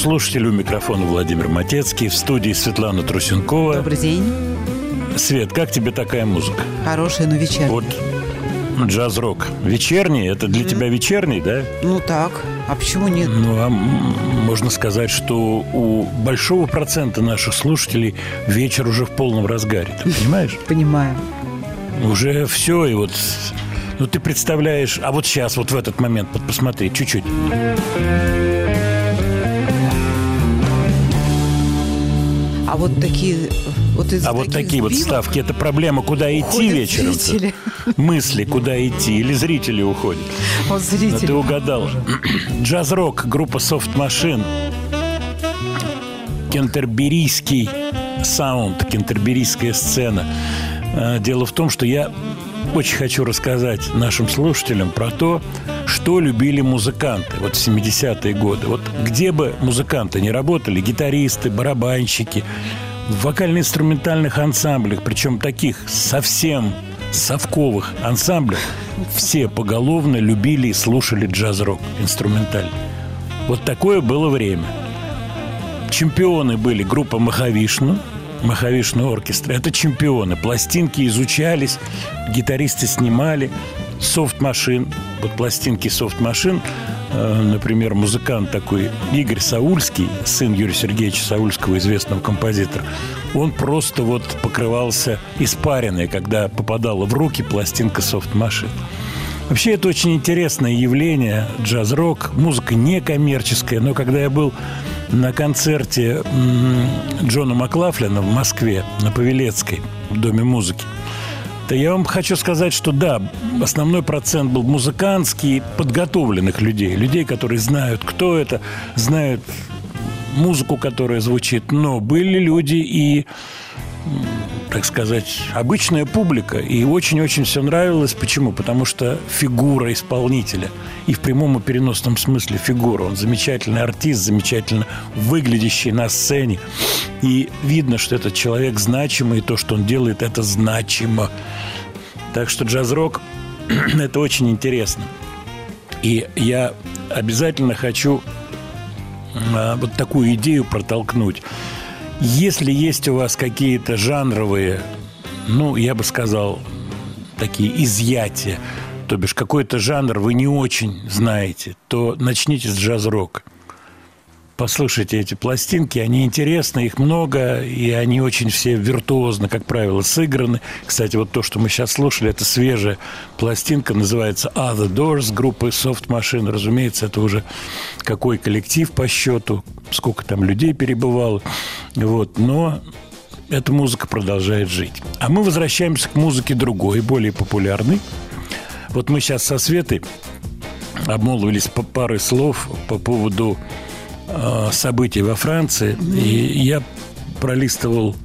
Радиослушатели. У микрофона Владимир Матецкий. В студии Светлана Трусенкова. Добрый день. Свет, как тебе такая музыка? Хорошая, но вечерняя. Вот джаз-рок. Вечерний? Это для тебя вечерний, да? Ну так, а почему нет? Ну, а можно сказать, что у большого процента наших слушателей вечер уже в полном разгаре. Ты понимаешь? Понимаю. Уже все, и вот... Ну, ты представляешь... А вот сейчас, вот в этот момент, посмотри, чуть-чуть. А вот такие... Вот из А вот такие вот сбивок ставки – это проблема, куда идти вечером. зрители. Мысли, куда идти, или зрители уходят. Вот Но зрители. ты угадал. Джаз-рок, группа Soft Machine. Кентерберийский саунд, кентерберийская сцена. А, Дело в том, что я очень хочу рассказать нашим слушателям про то, что любили музыканты вот в 70-е годы. Вот где бы музыканты не работали, гитаристы, барабанщики, в вокально-инструментальных ансамблях, причем таких совсем совковых ансамблях, все поголовно любили и слушали джаз-рок инструментальный. Вот такое было время. Чемпионы были группа Махавишну, Махавишну оркестра. Это чемпионы. Пластинки изучались, гитаристы снимали. Софт-машин. Вот пластинки софт-машин. э, Например, музыкант такой Игорь Саульский, сын Юрия Сергеевича Саульского, известного композитора, он просто вот покрывался испаренной, когда попадала в руки пластинка софт-машин. Вообще это очень интересное явление, джаз-рок, музыка некоммерческая, но когда я был на концерте Джона Маклафлина в Москве на Павелецкой в Доме музыки, то я вам хочу сказать, что да, основной процент был музыкантский, подготовленных людей, людей, которые знают, кто это, знают музыку, которая звучит, но были люди и так сказать, обычная публика. И очень-очень все нравилось. Почему? Потому что фигура исполнителя. И в прямом и переносном смысле фигура. Он замечательный артист, замечательно выглядящий на сцене. И видно, что этот человек значимый, и то, что он делает, это значимо. Так что джаз-рок – это очень интересно. И я обязательно хочу а, вот такую идею протолкнуть. Если есть у вас какие-то жанровые ну, я бы сказал, такие изъятия, то бишь какой-то жанр вы не очень знаете, то начните с джаз-рока послушайте эти пластинки, они интересны, их много, и они очень все виртуозно, как правило, сыграны. Кстати, вот то, что мы сейчас слушали, это свежая пластинка, называется Other Doors группы Soft Machine. Разумеется, это уже какой коллектив по счету, сколько там людей перебывало. Вот, но эта музыка продолжает жить. А мы возвращаемся к музыке другой, более популярной. Вот мы сейчас со Светой обмолвились по парой слов по поводу событий во Франции, и я пролистывал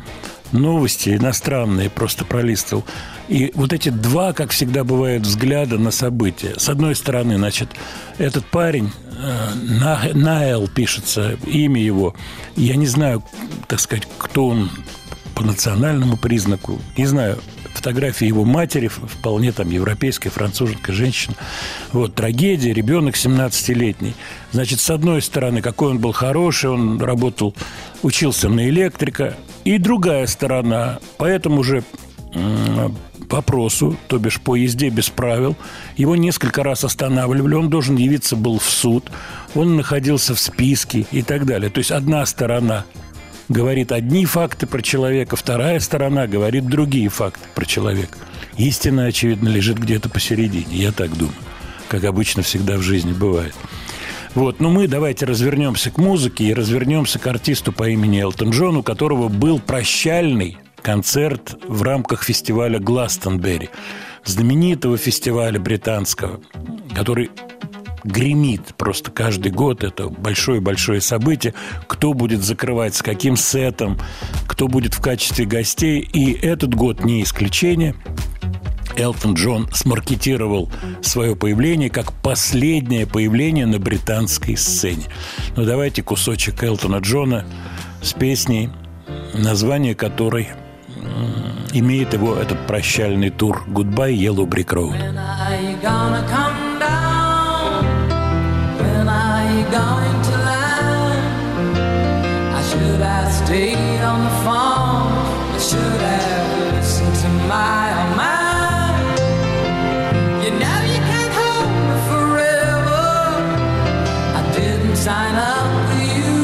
новости иностранные, просто пролистывал. И вот эти два, как всегда бывает, взгляда на события. С одной стороны, значит, этот парень, э, Найл пишется, имя его, я не знаю, так сказать, кто он по национальному признаку, не знаю, фотографии его матери, вполне там европейская, француженка, женщина. Вот, трагедия, ребенок 17-летний. Значит, с одной стороны, какой он был хороший, он работал, учился на электрика. И другая сторона, по этому же вопросу, то бишь по езде без правил. Его несколько раз останавливали, он должен явиться был в суд, он находился в списке и так далее. То есть одна сторона говорит одни факты про человека, вторая сторона говорит другие факты про человека. Истина, очевидно, лежит где-то посередине, я так думаю, как обычно всегда в жизни бывает. Вот, ну мы давайте развернемся к музыке и развернемся к артисту по имени Элтон Джон, у которого был прощальный концерт в рамках фестиваля Гластонберри, знаменитого фестиваля британского, который гремит просто каждый год. Это большое-большое событие. Кто будет закрывать, с каким сетом, кто будет в качестве гостей. И этот год не исключение. Элтон Джон смаркетировал свое появление как последнее появление на британской сцене. Ну, давайте кусочек Элтона Джона с песней, название которой имеет его этот прощальный тур «Goodbye, Yellow Brick Road». Going to land? I should have stayed on the phone. I should have listened to my own mind. You know you can't hold me forever. I didn't sign up for you.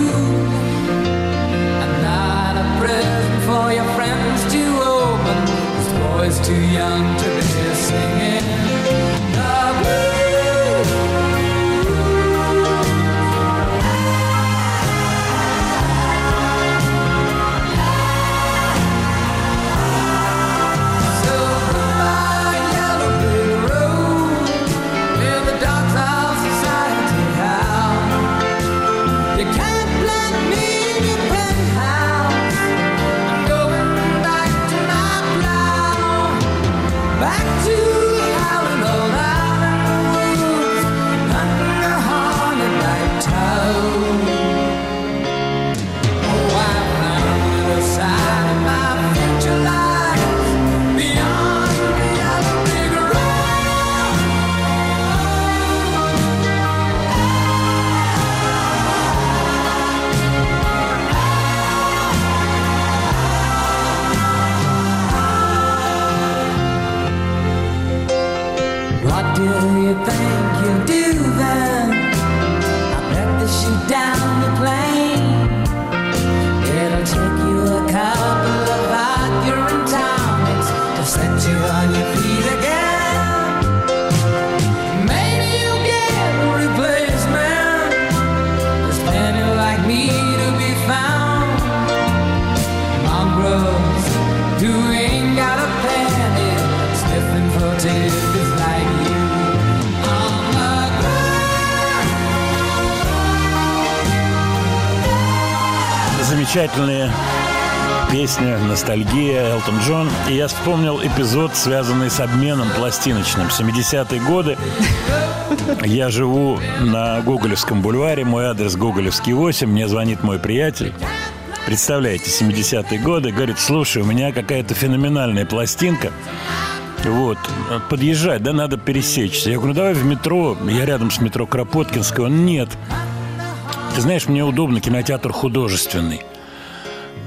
I'm not a present for your friends to open. This boy's too young to be singing. Песня «Ностальгия» Элтон Джон. И я вспомнил эпизод, связанный с обменом пластиночным. 70-е годы. Я живу на Гоголевском бульваре. Мой адрес Гоголевский 8. Мне звонит мой приятель. Представляете, 70-е годы. Говорит, слушай, у меня какая-то феноменальная пластинка. Вот, подъезжать, да, надо пересечься. Я говорю, давай в метро. Я рядом с метро Кропоткинского. Он, нет. Ты знаешь, мне удобно, кинотеатр художественный.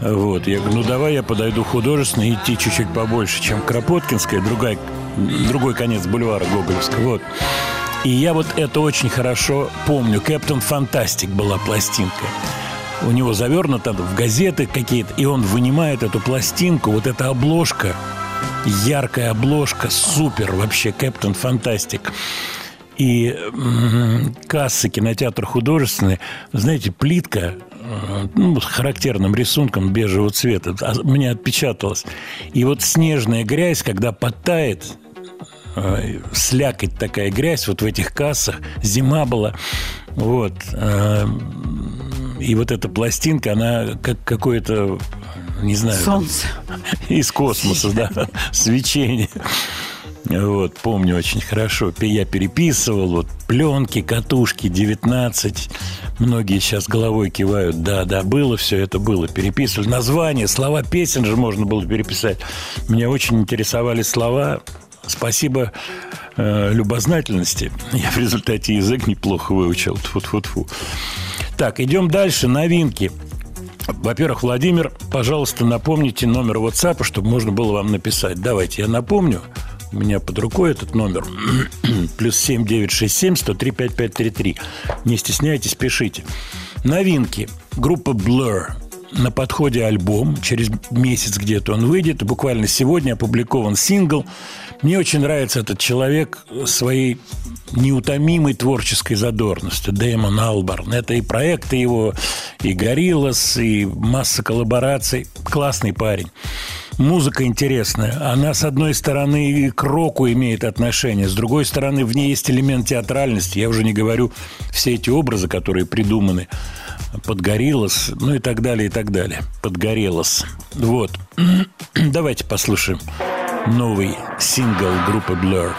Вот, я говорю, ну давай я подойду к Художественному, идти чуть-чуть побольше, чем Кропоткинская, другая, другой конец бульвара Гоголевского. Вот. И я вот это очень хорошо помню. Captain Fantastic была пластинка. У него завернуто в газеты какие-то, и он вынимает эту пластинку, вот эта обложка, яркая обложка, супер вообще, Captain Fantastic и кассы кинотеатра художественный, знаете, плитка ну, с характерным рисунком бежевого цвета а, мне отпечаталась. И вот снежная грязь, когда подтает, э, слякоть такая грязь вот в этих кассах, зима была, вот, э, и вот эта пластинка, она как какое-то не знаю. Солнце. Из космоса, да, свечение. Вот, помню очень хорошо. Я переписывал вот пленки, катушки, 19. Многие сейчас головой кивают. Да, да, было все это было. Переписывали. Названия, слова песен же можно было переписать. Меня очень интересовали слова. Спасибо э, любознательности. Я в результате язык неплохо выучил. Тьфу-тьфу-тьфу. Так, идем дальше. Новинки. Во-первых, Владимир, пожалуйста, напомните номер WhatsApp, чтобы можно было вам написать. Давайте я напомню. У меня под рукой этот номер. Плюс 7 967 103 5533. Не стесняйтесь, пишите. Новинки. Группа Blur. На подходе альбом. Через месяц где-то он выйдет. Буквально сегодня опубликован сингл. Мне очень нравится этот человек своей неутомимой творческой задорностью. Дэймон Албарн. Это и проекты его, и Гориллас, и масса коллабораций. Классный парень музыка интересная. Она, с одной стороны, к року имеет отношение, с другой стороны, в ней есть элемент театральности. Я уже не говорю все эти образы, которые придуманы. Подгорелос, ну и так далее, и так далее. Подгорелос. Вот. Давайте послушаем новый сингл группы Blur.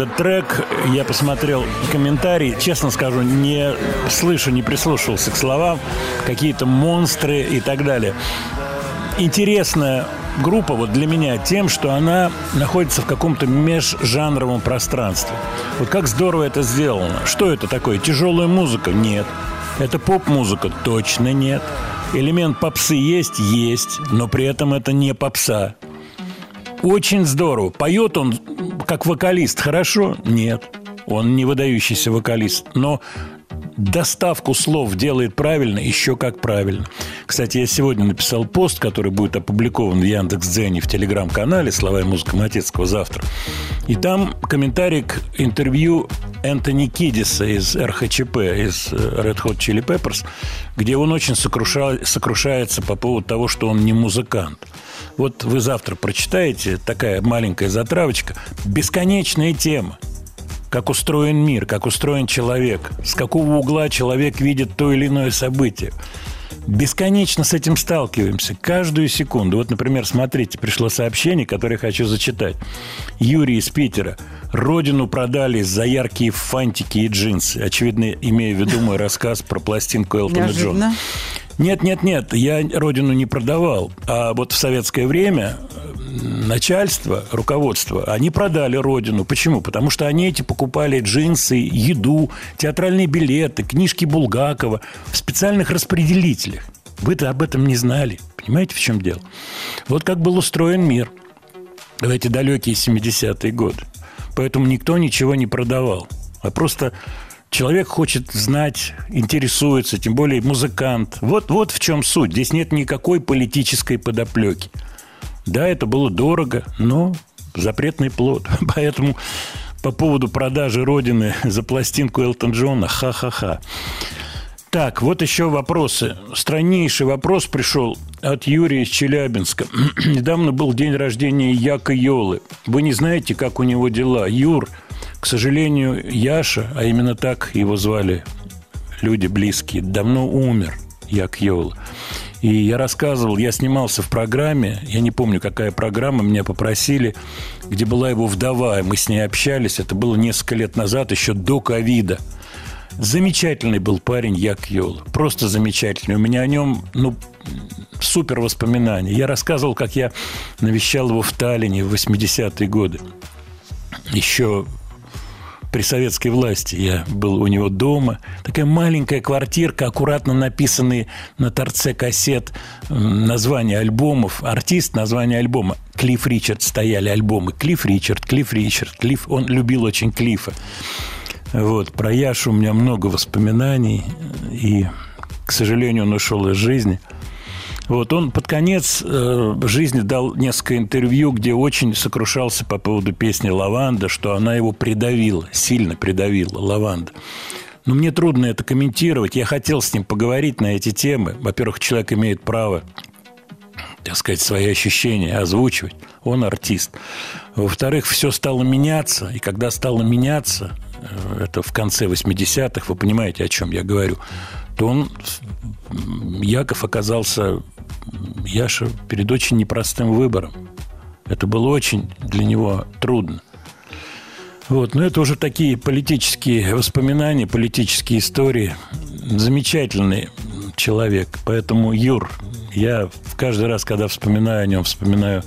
Этот трек. Я посмотрел комментарии. Честно скажу, не слышу, не прислушивался к словам. Какие-то монстры и так далее. Интересная группа вот для меня тем, что она находится в каком-то межжанровом пространстве. Вот как здорово это сделано. Что это такое? Тяжелая музыка? Нет. Это поп-музыка? Точно нет. Элемент попсы есть? Есть. Но при этом это не попса. Очень здорово. Поет он как вокалист хорошо? Нет. Он не выдающийся вокалист. Но доставку слов делает правильно, еще как правильно. Кстати, я сегодня написал пост, который будет опубликован в Яндекс.Дзене в телеграм-канале «Слова и музыка Матецкого» завтра. И там комментарий к интервью Энтони Кидиса из РХЧП, из э, Red Hot Chili Peppers, где он очень сокруша... сокрушается по поводу того, что он не музыкант. Вот вы завтра прочитаете, такая маленькая затравочка, бесконечная тема как устроен мир, как устроен человек, с какого угла человек видит то или иное событие. Бесконечно с этим сталкиваемся, каждую секунду. Вот, например, смотрите, пришло сообщение, которое я хочу зачитать. Юрий из Питера. Родину продали за яркие фантики и джинсы. Очевидно, имея в виду мой рассказ про пластинку Элтона Джона. Нет, нет, нет, я родину не продавал. А вот в советское время начальство, руководство, они продали родину. Почему? Потому что они эти покупали джинсы, еду, театральные билеты, книжки Булгакова в специальных распределителях. Вы-то об этом не знали. Понимаете, в чем дело? Вот как был устроен мир в эти далекие 70-е годы. Поэтому никто ничего не продавал. А просто человек хочет знать, интересуется, тем более музыкант. Вот, вот в чем суть. Здесь нет никакой политической подоплеки. Да, это было дорого, но запретный плод. Поэтому по поводу продажи Родины за пластинку Элтон Джона, ха-ха-ха. Так, вот еще вопросы. Страннейший вопрос пришел от Юрия из Челябинска. Недавно был день рождения Яка Йолы. Вы не знаете, как у него дела? Юр, к сожалению, Яша, а именно так его звали люди близкие, давно умер, Як Йола. И я рассказывал, я снимался в программе, я не помню, какая программа, меня попросили, где была его вдова, и мы с ней общались. Это было несколько лет назад, еще до ковида. Замечательный был парень Як Йол. Просто замечательный. У меня о нем, ну, супер воспоминания. Я рассказывал, как я навещал его в Таллине в 80-е годы. Еще при советской власти. Я был у него дома. Такая маленькая квартирка, аккуратно написанные на торце кассет названия альбомов. Артист, название альбома. Клифф Ричард стояли альбомы. Клифф Ричард, Клифф Ричард, Клифф. Он любил очень Клиффа. Вот. Про Яшу у меня много воспоминаний. И, к сожалению, он ушел из жизни – вот он под конец э, жизни дал несколько интервью, где очень сокрушался по поводу песни «Лаванда», что она его придавила, сильно придавила, «Лаванда». Но мне трудно это комментировать. Я хотел с ним поговорить на эти темы. Во-первых, человек имеет право так сказать, свои ощущения озвучивать. Он артист. Во-вторых, все стало меняться. И когда стало меняться, э, это в конце 80-х, вы понимаете, о чем я говорю, то он, Яков оказался Яша перед очень непростым выбором. Это было очень для него трудно. Вот, но это уже такие политические воспоминания, политические истории. Замечательный человек. Поэтому, Юр, я каждый раз, когда вспоминаю о нем, вспоминаю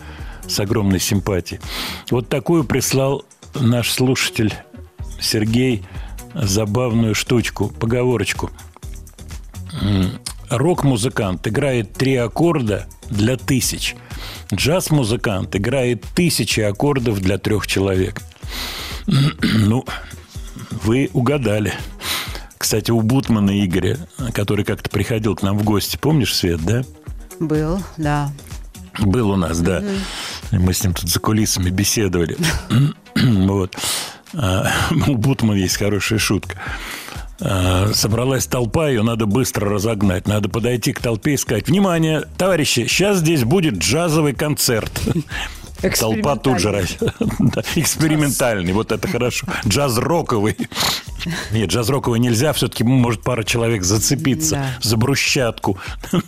с огромной симпатией. Вот такую прислал наш слушатель Сергей забавную штучку, поговорочку рок-музыкант играет три аккорда для тысяч. Джаз-музыкант играет тысячи аккордов для трех человек. Ну, вы угадали. Кстати, у Бутмана Игоря, который как-то приходил к нам в гости, помнишь, Свет, да? Был, да. Был у нас, да. Мы с ним тут за кулисами беседовали. вот. А, у Бутмана есть хорошая шутка. Э, собралась толпа, ее надо быстро разогнать. Надо подойти к толпе и сказать, внимание, товарищи, сейчас здесь будет джазовый концерт. Толпа тут же... Экспериментальный, вот это хорошо. Джаз-роковый. Нет, джаз-роковый нельзя, все-таки может пара человек зацепиться Да. за брусчатку.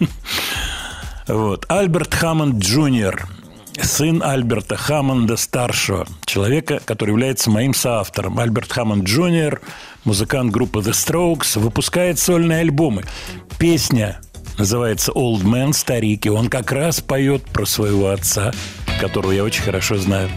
Вот. Альберт Хаммонд Джуниор, сын Альберта Хаммонда старшего, человека, который является моим соавтором. Альберт Хаммонд Джуниор, музыкант группы The Strokes, выпускает сольные альбомы. Песня называется Old Man, старик, и он как раз поет про своего отца, которого я очень хорошо знаю.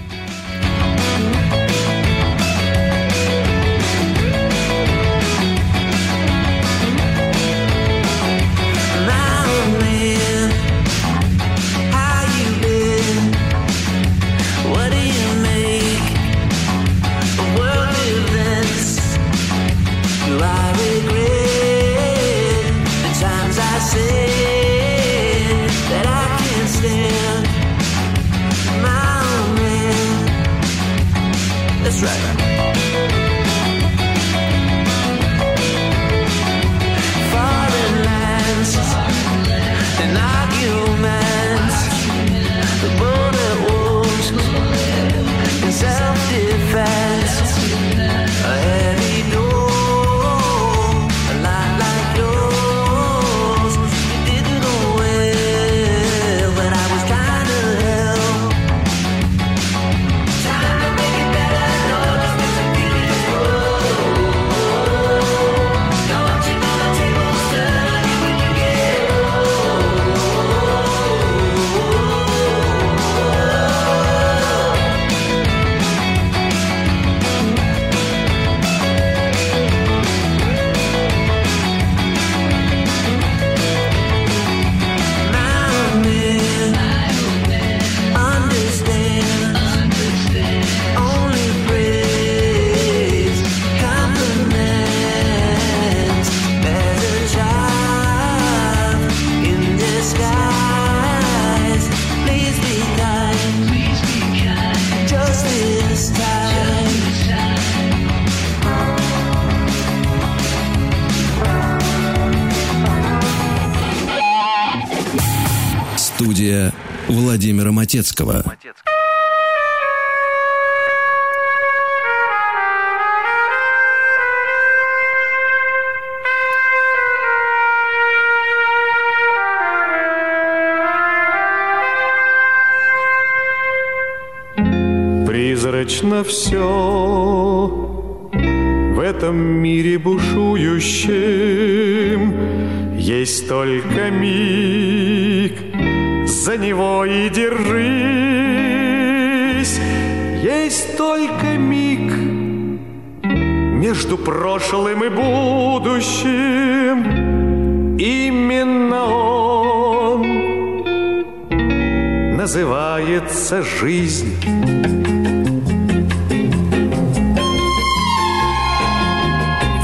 Называется жизнь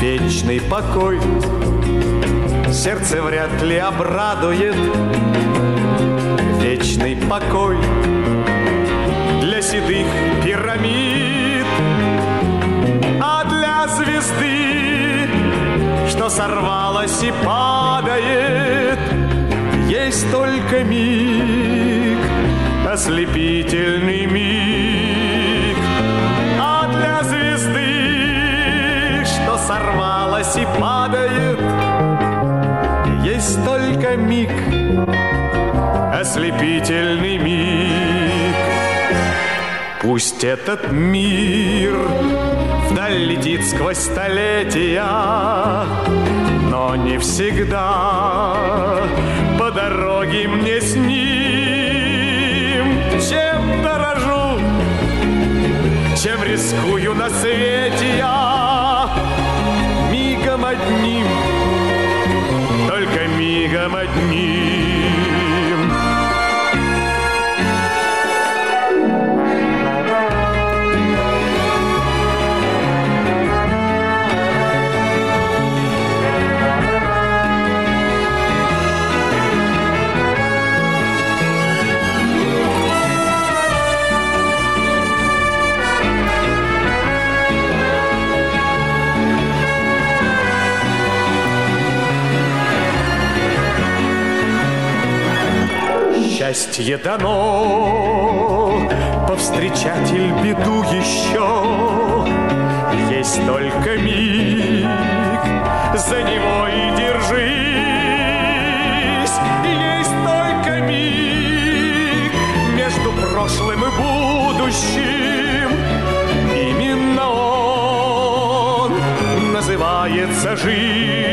вечный покой. Сердце вряд ли обрадует. Вечный покой Для седых пирамид. А для звезды Что сорвалась и падает Есть только миг Ослепительный миг. А для звезды Что сорвалась и падает Есть только миг. Ослепительный миг. Пусть этот мир Вдаль летит сквозь столетия Но не всегда По дороге мне с Чем рискую на свете я? Мигом одним Только мигом одним Счастье дано по повстречатель беду еще. Есть только миг, за него и держись. Есть только миг между прошлым и будущим. Именно он называется жизнь.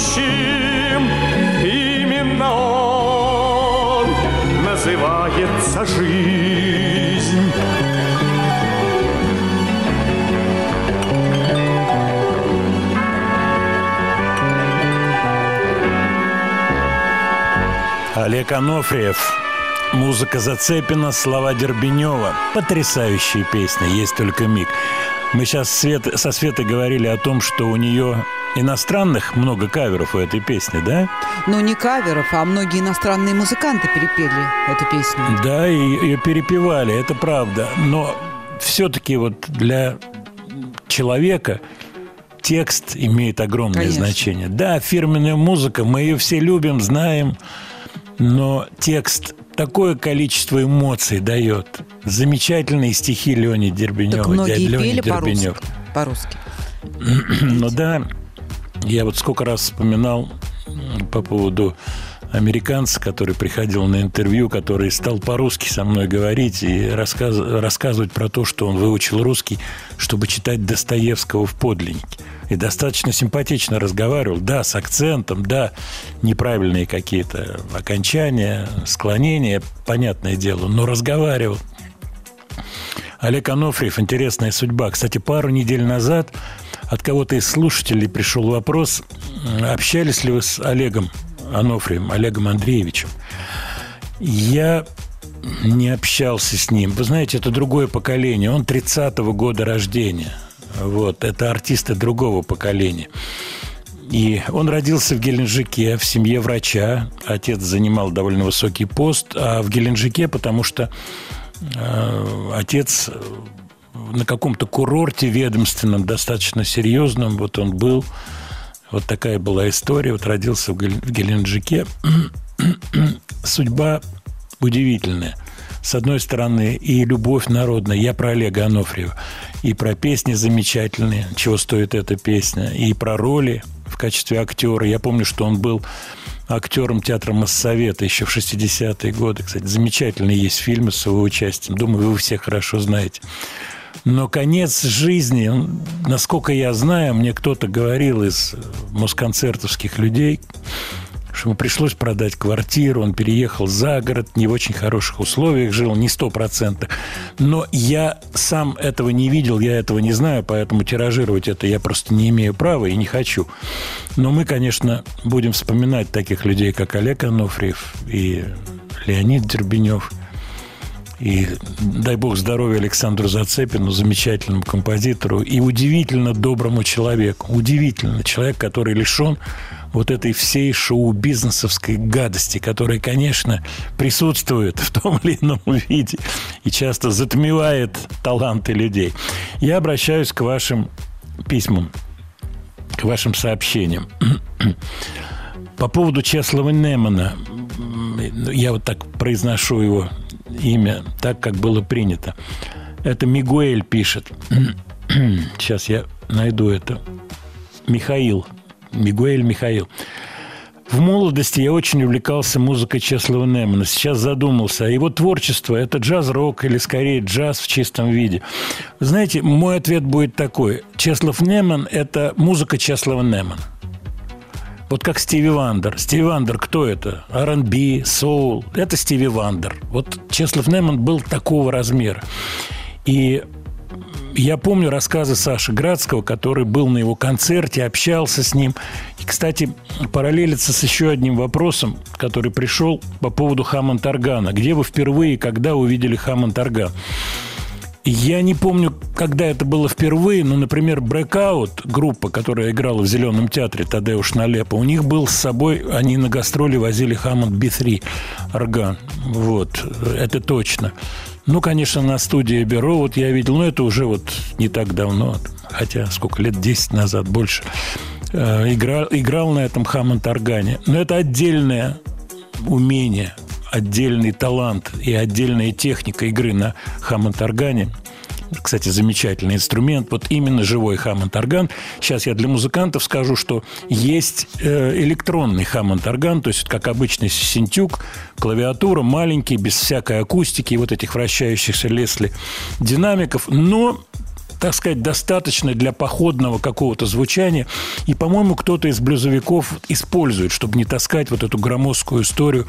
Будущим. Именно он называется жизнь. Олег Анофриев. Музыка Зацепина, слова Дербенева. Потрясающие песни, есть только миг. Мы сейчас со Светой говорили о том, что у нее иностранных много каверов у этой песни, да? Ну, не каверов, а многие иностранные музыканты перепели эту песню. Да, и ее перепевали, это правда. Но все-таки вот для человека текст имеет огромное Конечно. значение. Да, фирменная музыка, мы ее все любим, знаем, но текст такое количество эмоций дает. Замечательные стихи Леони Дербенева, многие дядя пели Дербенев. по-русски. По-русски. Ну да, я вот сколько раз вспоминал по поводу американца, который приходил на интервью, который стал по-русски со мной говорить и рассказ- рассказывать про то, что он выучил русский, чтобы читать Достоевского в подлиннике. И достаточно симпатично разговаривал, да, с акцентом, да, неправильные какие-то окончания, склонения, понятное дело, но разговаривал. Олег Анофриев, интересная судьба. Кстати, пару недель назад от кого-то из слушателей пришел вопрос, общались ли вы с Олегом Анофрием, Олегом Андреевичем. Я не общался с ним. Вы знаете, это другое поколение. Он 30-го года рождения. Вот, это артисты другого поколения. И он родился в Геленджике в семье врача. Отец занимал довольно высокий пост, а в Геленджике, потому что отец э, на каком-то курорте ведомственном, достаточно серьезном, вот он был. Вот такая была история. Вот родился в Геленджике. Судьба удивительная. С одной стороны, и любовь народная. Я про Олега Анофриева. И про песни замечательные, чего стоит эта песня. И про роли в качестве актера. Я помню, что он был актером театра Моссовета еще в 60-е годы. Кстати, замечательные есть фильмы с его участием. Думаю, вы все хорошо знаете. Но конец жизни, насколько я знаю, мне кто-то говорил из москонцертовских людей, что ему пришлось продать квартиру, он переехал за город, не в очень хороших условиях жил, не сто процентов. Но я сам этого не видел, я этого не знаю, поэтому тиражировать это я просто не имею права и не хочу. Но мы, конечно, будем вспоминать таких людей, как Олег Анофриев и Леонид Дербенев – и дай бог здоровья Александру Зацепину, замечательному композитору и удивительно доброму человеку. Удивительно. Человек, который лишен вот этой всей шоу-бизнесовской гадости, которая, конечно, присутствует в том или ином виде и часто затмевает таланты людей. Я обращаюсь к вашим письмам, к вашим сообщениям. По поводу Чеслова Немана, я вот так произношу его имя, так, как было принято. Это Мигуэль пишет. Сейчас я найду это. Михаил. Мигуэль Михаил. В молодости я очень увлекался музыкой Чеслова Немана. Сейчас задумался, а его творчество – это джаз-рок или скорее джаз в чистом виде? Знаете, мой ответ будет такой. Чеслов Неман – это музыка Чеслова Немана. Вот как Stevie Wonder. Stevie Wonder кто это? R&B, соул. Это Stevie Wonder. Вот Чеслов Неман был такого размера. И я помню рассказы Саши Градского, который был на его концерте, общался с ним. И, кстати, параллелится с еще одним вопросом, который пришел по поводу Hammond-органа. Где вы впервые, когда увидели Hammond-орган? Я не помню, когда это было впервые, но, например, Breakout, группа, которая играла в Зеленом театре Тадеуш Налепа, у них был с собой, они на гастроли возили Hammond B3 орган. Вот, это точно. Ну, конечно, на студии Бюро вот я видел, но это уже вот не так давно, хотя сколько лет, 10 назад, больше. э, играл, играл на этом Хаммонд-органе. Но это отдельное умение, отдельный талант и отдельная техника игры на Хаммонд-органе. Кстати, замечательный инструмент. Вот именно живой Хаммонд-орган. Сейчас я для музыкантов скажу, что есть э, электронный Хаммонд-орган, то есть как обычный синтюк, клавиатура маленький, без всякой акустики вот этих вращающихся Лесли динамиков, но так сказать, достаточно для походного какого-то звучания. И, по-моему, кто-то из блюзовиков использует, чтобы не таскать вот эту громоздкую историю,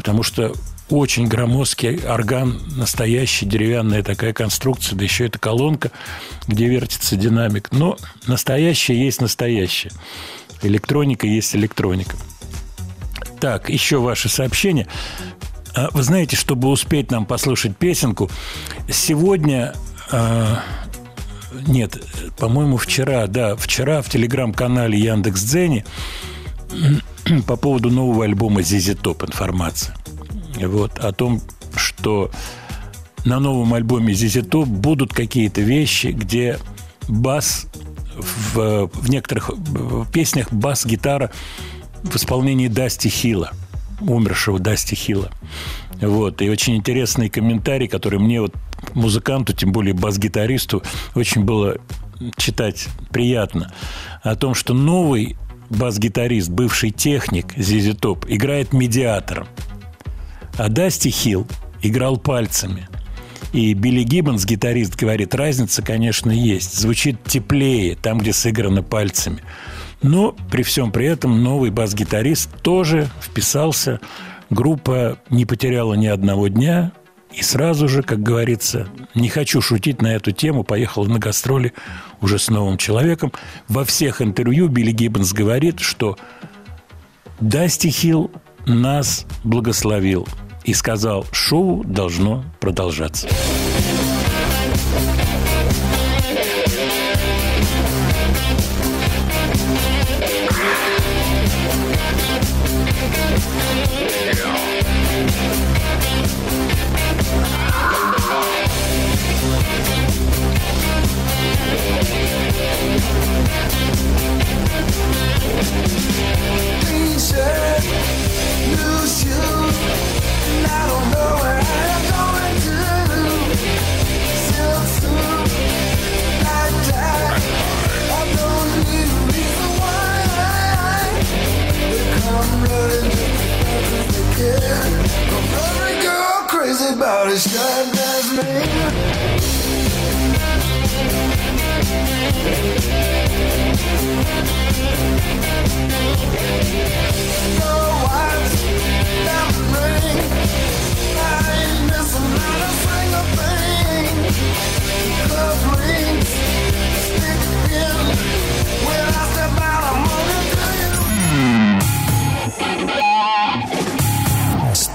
потому что очень громоздкий орган, настоящий, деревянная такая конструкция, да еще это колонка, где вертится динамик. Но настоящее есть настоящее. Электроника есть электроника. Так, еще ваши сообщения. А, Вы знаете, чтобы успеть нам послушать песенку, сегодня а, нет, по-моему, вчера, да, вчера в телеграм-канале Яндекс Дзени по поводу нового альбома Зизи Топ информация. Вот, о том, что на новом альбоме Зизи Топ будут какие-то вещи, где бас в, в некоторых песнях бас-гитара в исполнении Дасти Хила, умершего Дасти Хила. Вот. И очень интересный комментарий, который мне вот музыканту, тем более бас-гитаристу, очень было читать приятно. О том, что новый бас-гитарист, бывший техник Зизи Топ, играет медиатором. А Дасти Хилл играл пальцами. И Билли Гиббонс, гитарист, говорит, разница, конечно, есть. Звучит теплее там, где сыграно пальцами. Но при всем при этом новый бас-гитарист тоже вписался. Группа не потеряла ни одного дня. И сразу же, как говорится, не хочу шутить на эту тему, поехал на гастроли уже с новым человеком. Во всех интервью Билли Гиббонс говорит, что Дасти Хилл нас благословил и сказал, шоу должно продолжаться.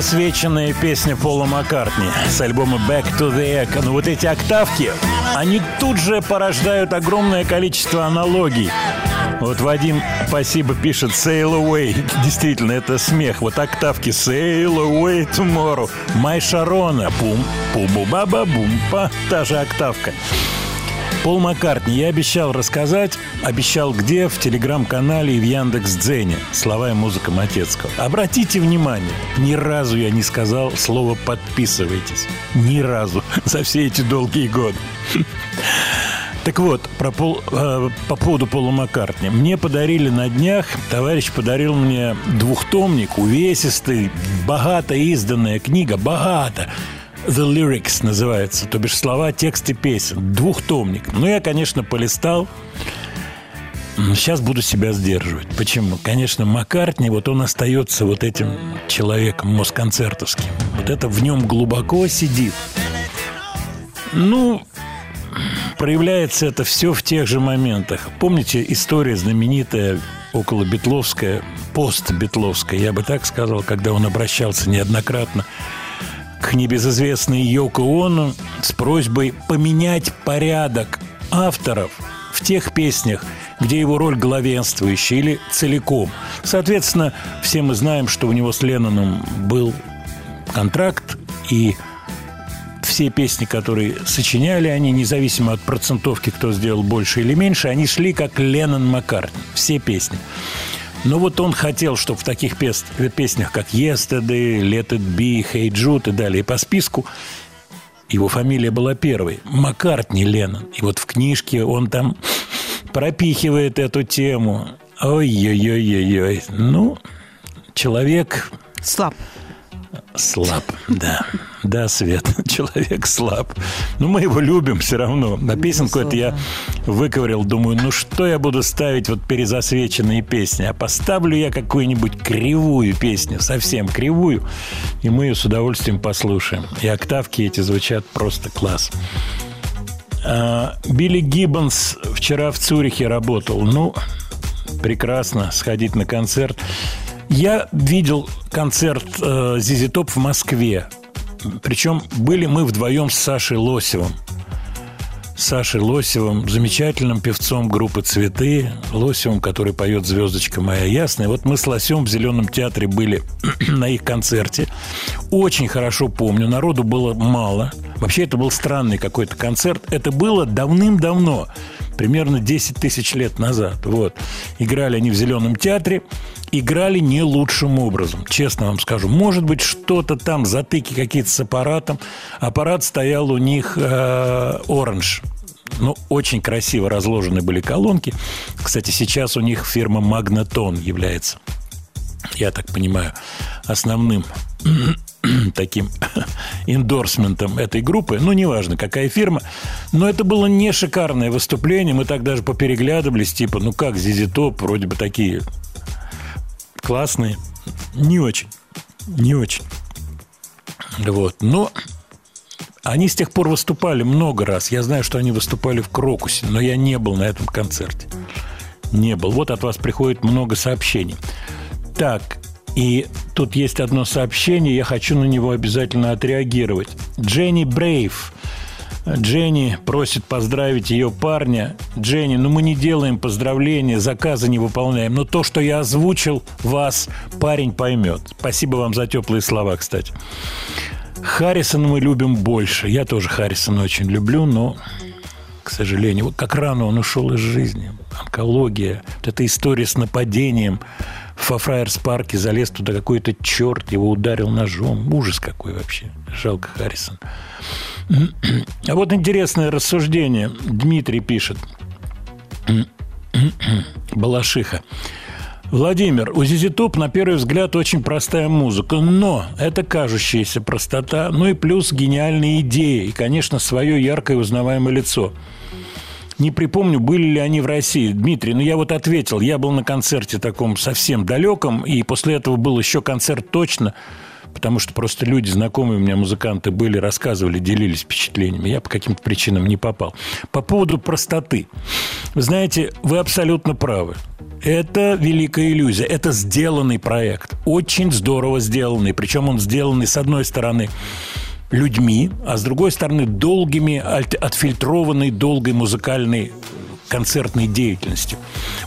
Засвеченная песня Пола Маккартни с альбома Back to the Egg. Но вот эти октавки, они тут же порождают огромное количество аналогий. Вот Вадим, спасибо, пишет Sail Away. Действительно, это смех. Вот октавки Sail Away Tomorrow. Май Шарона. Пум, пуму баба бум па Та же октавка. Пол Маккартни, я обещал рассказать, обещал где, в телеграм-канале и в Яндекс Дзене. Слова и музыка Матецкого. Обратите внимание, ни разу я не сказал слово «подписывайтесь». Ни разу за все эти долгие годы. Так вот, про Пол, э, по поводу Пола Маккартни. Мне подарили на днях, товарищ подарил мне двухтомник, увесистый, богато изданная книга, богато. The Lyrics называется, то бишь слова, тексты песен. Двухтомник. Ну, я, конечно, полистал. Сейчас буду себя сдерживать. Почему? Конечно, Маккартни, вот он остается вот этим человеком москонцертовским. Вот это в нем глубоко сидит. Ну, проявляется это все в тех же моментах. Помните история знаменитая около Бетловская, пост-Бетловская, я бы так сказал, когда он обращался неоднократно к небезызвестной Йоко Оно с просьбой поменять порядок авторов в тех песнях, где его роль главенствующая или целиком. Соответственно, все мы знаем, что у него с Ленноном был контракт, и все песни, которые сочиняли они, независимо от процентовки, кто сделал больше или меньше, они шли как Леннон Маккартни. Все песни. Но вот он хотел, чтобы в таких пес- песнях, как «Yesterday», «Let it be», «Hey Jude» и далее по списку, его фамилия была первой. Маккартни Леннон. И вот в книжке он там пропихивает эту тему. Ой-ой-ой-ой-ой. Ну, человек Слаб. Слаб, да. Да, Свет, человек слаб. Но мы его любим все равно. На песенку это я выковырял. Думаю, ну что я буду ставить вот перезасвеченные песни? А поставлю я какую-нибудь кривую песню, совсем кривую, и мы ее с удовольствием послушаем. И октавки эти звучат просто класс. А, Билли Гиббонс вчера в Цюрихе работал. Ну, прекрасно сходить на концерт. Я видел концерт э, Топ в Москве. Причем были мы вдвоем с Сашей Лосевым. Сашей Лосевым, замечательным певцом группы «Цветы», Лосевым, который поет «Звездочка моя ясная». Вот мы с Лосем в Зеленом театре были на их концерте. Очень хорошо помню, народу было мало. Вообще это был странный какой-то концерт. Это было давным-давно, примерно 10 тысяч лет назад. Вот. Играли они в Зеленом театре играли не лучшим образом, честно вам скажу. Может быть, что-то там, затыки какие-то с аппаратом. Аппарат стоял у них э. Ну, очень красиво разложены были колонки. Кстати, сейчас у них фирма Магнатон является, я так понимаю, основным таким эндорсментом этой группы. Ну, неважно, какая фирма. Но это было не шикарное выступление. Мы так даже попереглядывались, типа, ну как, Зизи Топ, вроде бы такие классные. Не очень. Не очень. Вот. Но они с тех пор выступали много раз. Я знаю, что они выступали в Крокусе, но я не был на этом концерте. Не был. Вот от вас приходит много сообщений. Так, и тут есть одно сообщение, я хочу на него обязательно отреагировать. Дженни Брейв. Дженни просит поздравить ее парня. Дженни, ну мы не делаем поздравления, заказы не выполняем. Но то, что я озвучил, вас парень поймет. Спасибо вам за теплые слова, кстати. Харрисона мы любим больше. Я тоже Харрисона очень люблю, но, к сожалению, вот как рано он ушел из жизни. Онкология, вот эта история с нападением во Фраерс-парке, залез туда какой-то черт, его ударил ножом. Ужас какой вообще. Жалко Харрисон. А вот интересное рассуждение. Дмитрий пишет. Балашиха. Владимир, у Зизи Топ на первый взгляд очень простая музыка, но это кажущаяся простота, ну и плюс гениальные идеи и, конечно, свое яркое узнаваемое лицо. Не припомню, были ли они в России. Дмитрий, ну я вот ответил, я был на концерте таком совсем далеком, и после этого был еще концерт точно потому что просто люди, знакомые у меня музыканты были, рассказывали, делились впечатлениями. Я по каким-то причинам не попал. По поводу простоты. Вы знаете, вы абсолютно правы. Это великая иллюзия. Это сделанный проект. Очень здорово сделанный. Причем он сделанный, с одной стороны, людьми, а с другой стороны, долгими, отфильтрованной, долгой музыкальной концертной деятельностью.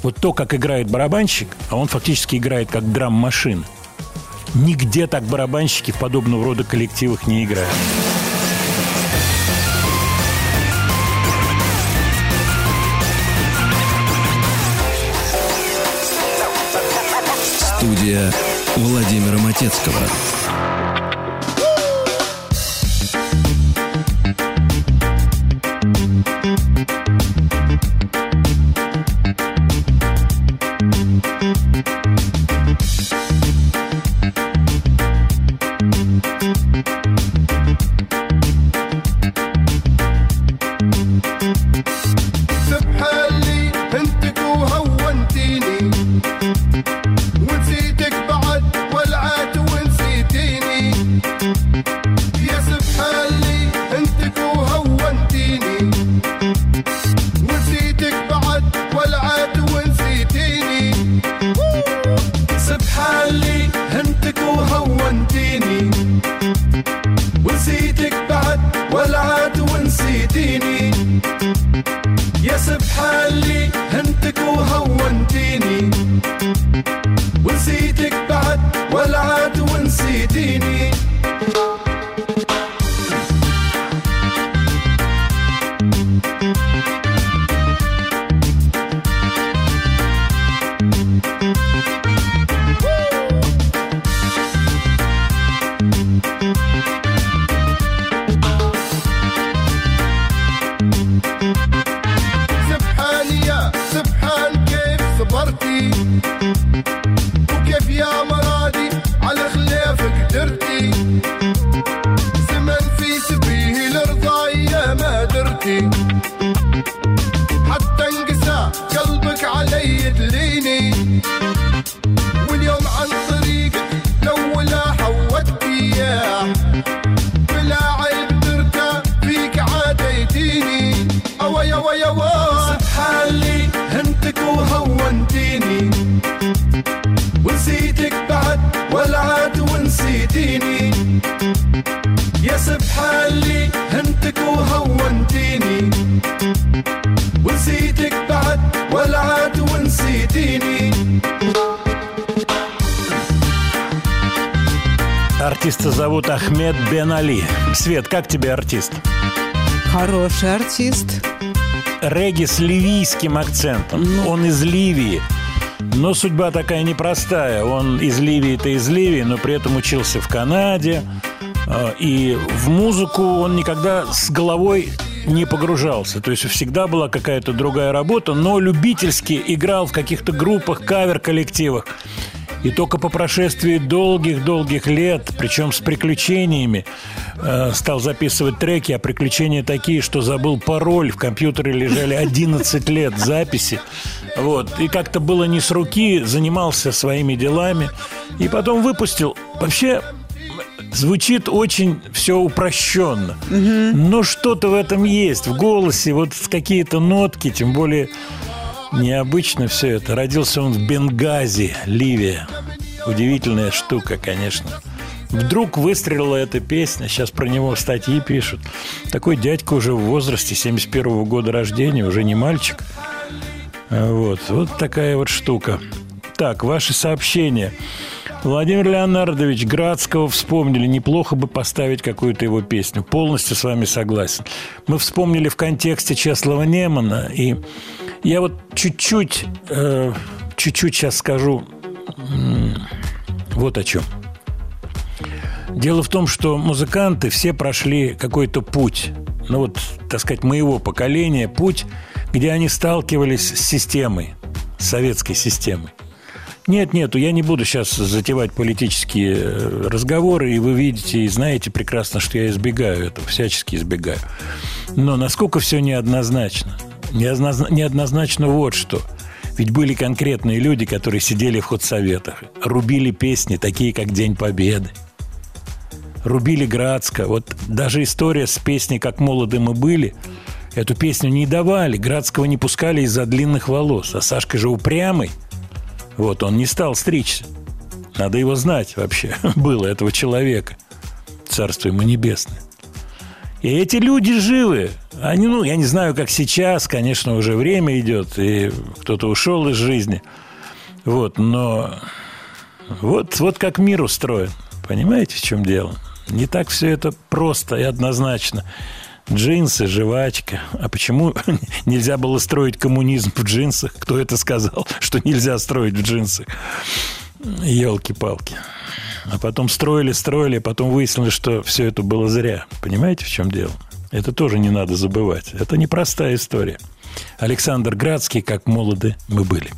Вот то, как играет барабанщик, а он фактически играет как драм-машина. Нигде так барабанщики в подобного рода коллективах не играют. Студия Владимира Матецкого. you. Артиста зовут Ахмед Бен Али. Свет, как тебе артист? Хороший артист. Регги с ливийским акцентом. Он из Ливии. Но судьба такая непростая. Он из Ливии-то из Ливии, но при этом учился в Канаде. А, И в музыку он никогда с головой не погружался. То есть всегда была какая-то другая работа, но любительски играл в каких-то группах, кавер-коллективах. И только по прошествии долгих-долгих лет, причем с приключениями, э, стал записывать треки, а приключения такие, что забыл пароль. В компьютере лежали 11 лет записи. Вот. И как-то было не с руки, занимался своими делами. И потом выпустил. Вообще, звучит очень все упрощенно. Но что-то в этом есть, в голосе, вот какие-то нотки, тем более необычно все это. Родился он в Бенгази, Ливия. Удивительная штука, конечно. Вдруг выстрелила эта песня, сейчас про него статьи пишут. Такой дядька уже в возрасте 71 года рождения, уже не мальчик. А Вот, вот такая вот штука. Так, ваши сообщения. Владимир Леонардович Градского вспомнили. Неплохо бы поставить какую-то его песню. Полностью с вами согласен. Мы вспомнили в контексте Чеслова Немана. И я вот чуть-чуть, э, чуть-чуть сейчас скажу вот о чем. Дело в том, что музыканты все прошли какой-то путь, ну вот, так сказать, моего поколения, путь, где они сталкивались с системой, с советской системой. Нет, нету, я не буду сейчас затевать политические э, разговоры, и вы видите и знаете прекрасно, что я избегаю этого, всячески избегаю. Но насколько все неоднозначно? Неоднозна- Неоднозначно вот что. Ведь были конкретные люди, которые сидели в худсоветах, рубили песни, такие как «День Победы», рубили Градска. Вот даже история с песней «Как молоды мы были», эту песню не давали, Градского не пускали из-за длинных волос. А Сашка же упрямый. Вот, он не стал стричься. Надо его знать вообще, было этого человека. Царство ему небесное. И эти люди живы. Они, ну, я не знаю, как сейчас, конечно, уже время идет, и кто-то ушел из жизни. Вот, но вот, вот как мир устроен. Понимаете, в чем дело? Не так все это просто и однозначно. Джинсы, жвачка. А почему нельзя было строить коммунизм в джинсах? Кто это сказал, что нельзя строить в джинсах? Елки-палки. А потом строили, строили, а потом выяснилось, что все это было зря. Понимаете, в чем дело? Это тоже не надо забывать. Это непростая история. Александр Градский, как молоды мы были.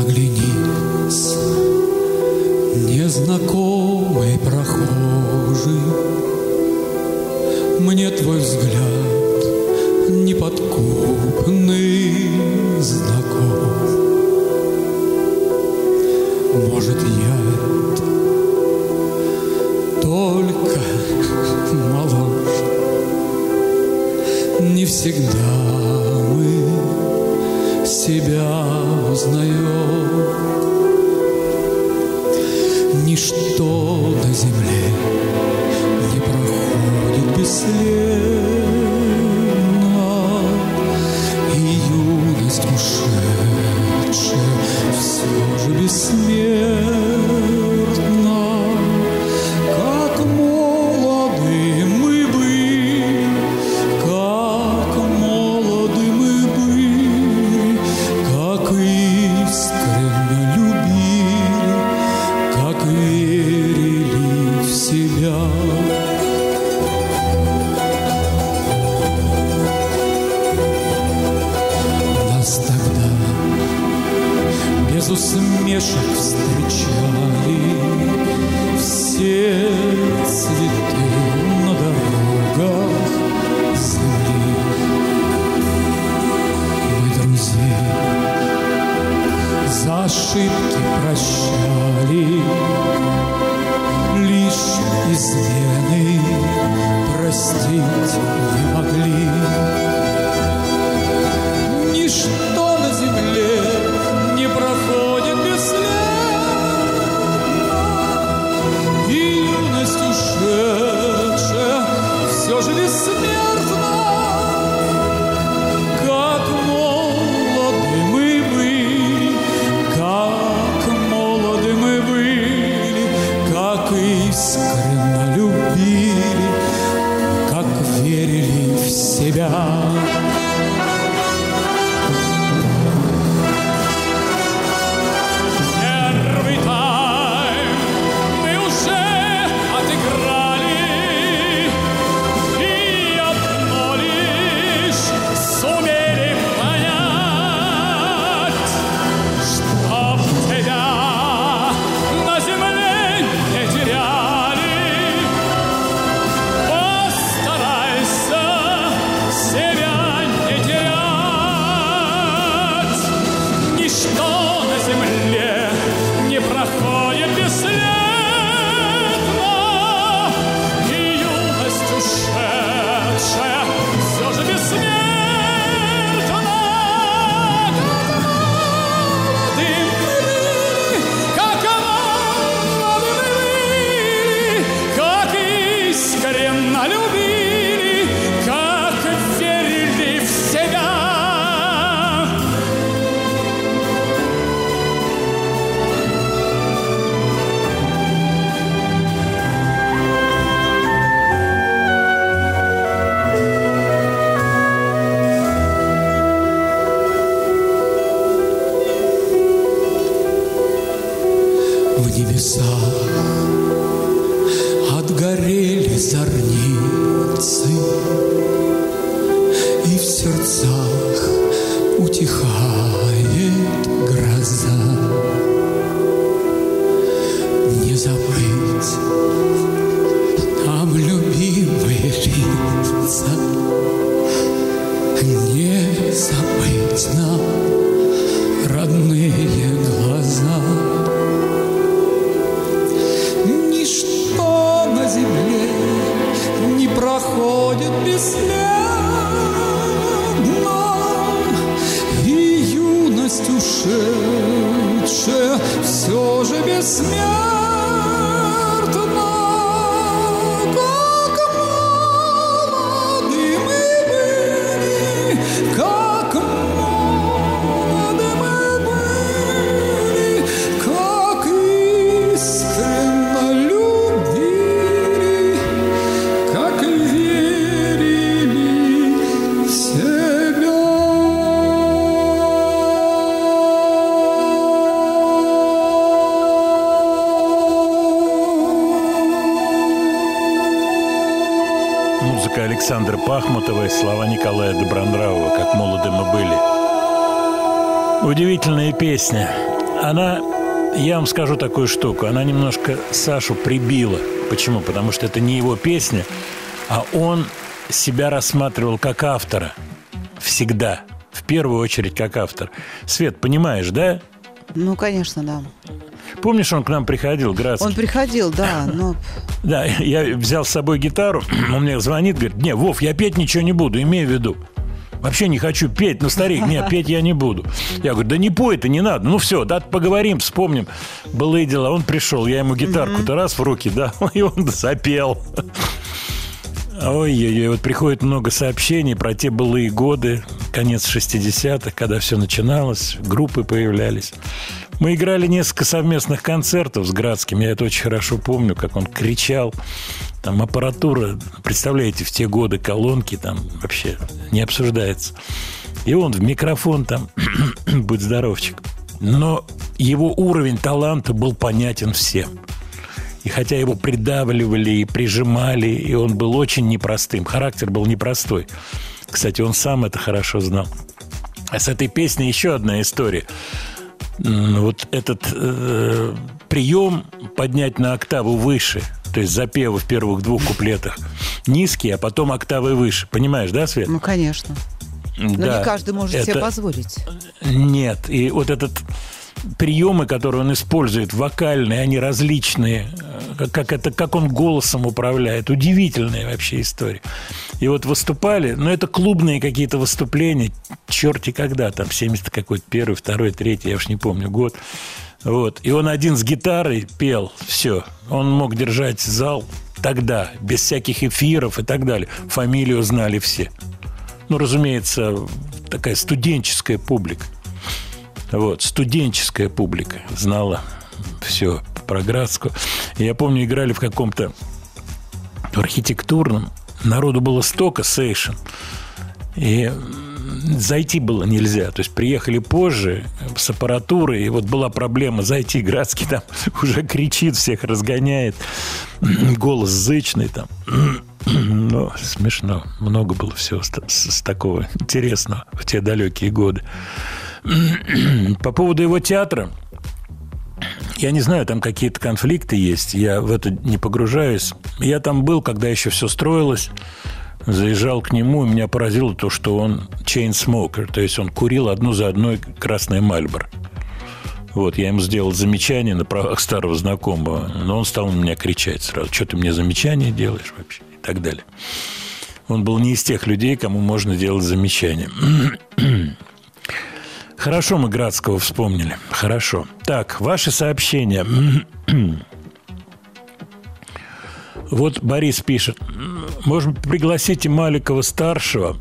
Оглянись, незнакомый прохожий, Мне твой взгляд неподкупный знаком. Может, я только моложе, Не всегда do Senhor. Пахмутовой, слова Николая Добронравова «Как молоды мы были». Удивительная песня. Она, я вам скажу такую штуку, она немножко Сашу прибила. Почему? Потому что это не его песня, а он себя рассматривал как автора. Всегда. В первую очередь как автор. Свет, понимаешь, да? Ну, конечно, да. Помнишь, он к нам приходил, Градский? Он приходил, да, но Да, я взял с собой гитару, он мне звонит, говорит, не, Вов, я петь ничего не буду, имей в виду. Вообще не хочу петь, ну, старик, нет, петь я не буду. Я говорю, да не пой ты, не надо. Ну, все, да, поговорим, вспомним. Былые дела. Он пришел, я ему гитарку-то раз в руки дал, и он запел. Ой-ой-ой, вот приходит много сообщений про те былые годы, конец 60-х, когда все начиналось, группы появлялись. Мы играли несколько совместных концертов с Градским, я это очень хорошо помню, как он кричал. Там аппаратура, представляете, в те годы колонки там вообще не обсуждается. И он в микрофон там, будь здоровчик. Но его уровень таланта был понятен всем. И хотя его придавливали и прижимали, и он был очень непростым, характер был непростой. Кстати, он сам это хорошо знал. А с этой песней еще одна история. Вот этот э, прием поднять на октаву выше, то есть запевы в первых двух куплетах низкие, а потом октавы выше. Понимаешь, да, Свет? ну, конечно. Но Да. не каждый может себе Это- позволить. Нет. И вот этот приемы, которые он использует, вокальные, они различные. Э, Как, это, как он голосом управляет. Удивительная вообще история. И вот выступали, ну, это клубные какие-то выступления, черти когда, там, 70 какой-то, первый, второй, третий, я уж не помню, год. Вот. И он один с гитарой пел, все. Он мог держать зал тогда, без всяких эфиров и так далее. Фамилию знали все. Ну, разумеется, такая студенческая публика. Вот, студенческая публика знала все про Градскую. И Я помню, играли в каком-то архитектурном. Народу было столько сейшн. И зайти было нельзя. То есть приехали позже с аппаратурой, и вот была проблема зайти. Градский там уже кричит, всех разгоняет. Голос зычный там. Ну, смешно. Много было всего с, с- с такого интересного в те далекие годы. По поводу его театра, я не знаю, там какие-то конфликты есть, я в это не погружаюсь. Я там был, когда еще все строилось, заезжал к нему, и меня поразило то, что он chain-smoker, то есть он курил одну за одной красное мальборо. Вот, я ему сделал замечание на правах старого знакомого, но он стал на меня кричать сразу, что ты мне замечание делаешь вообще, и так далее. Он был не из тех людей, кому можно делать замечания. Хорошо мы Градского вспомнили. Хорошо. Так, ваши сообщения. Вот Борис пишет. Может, пригласите Маликова-старшего?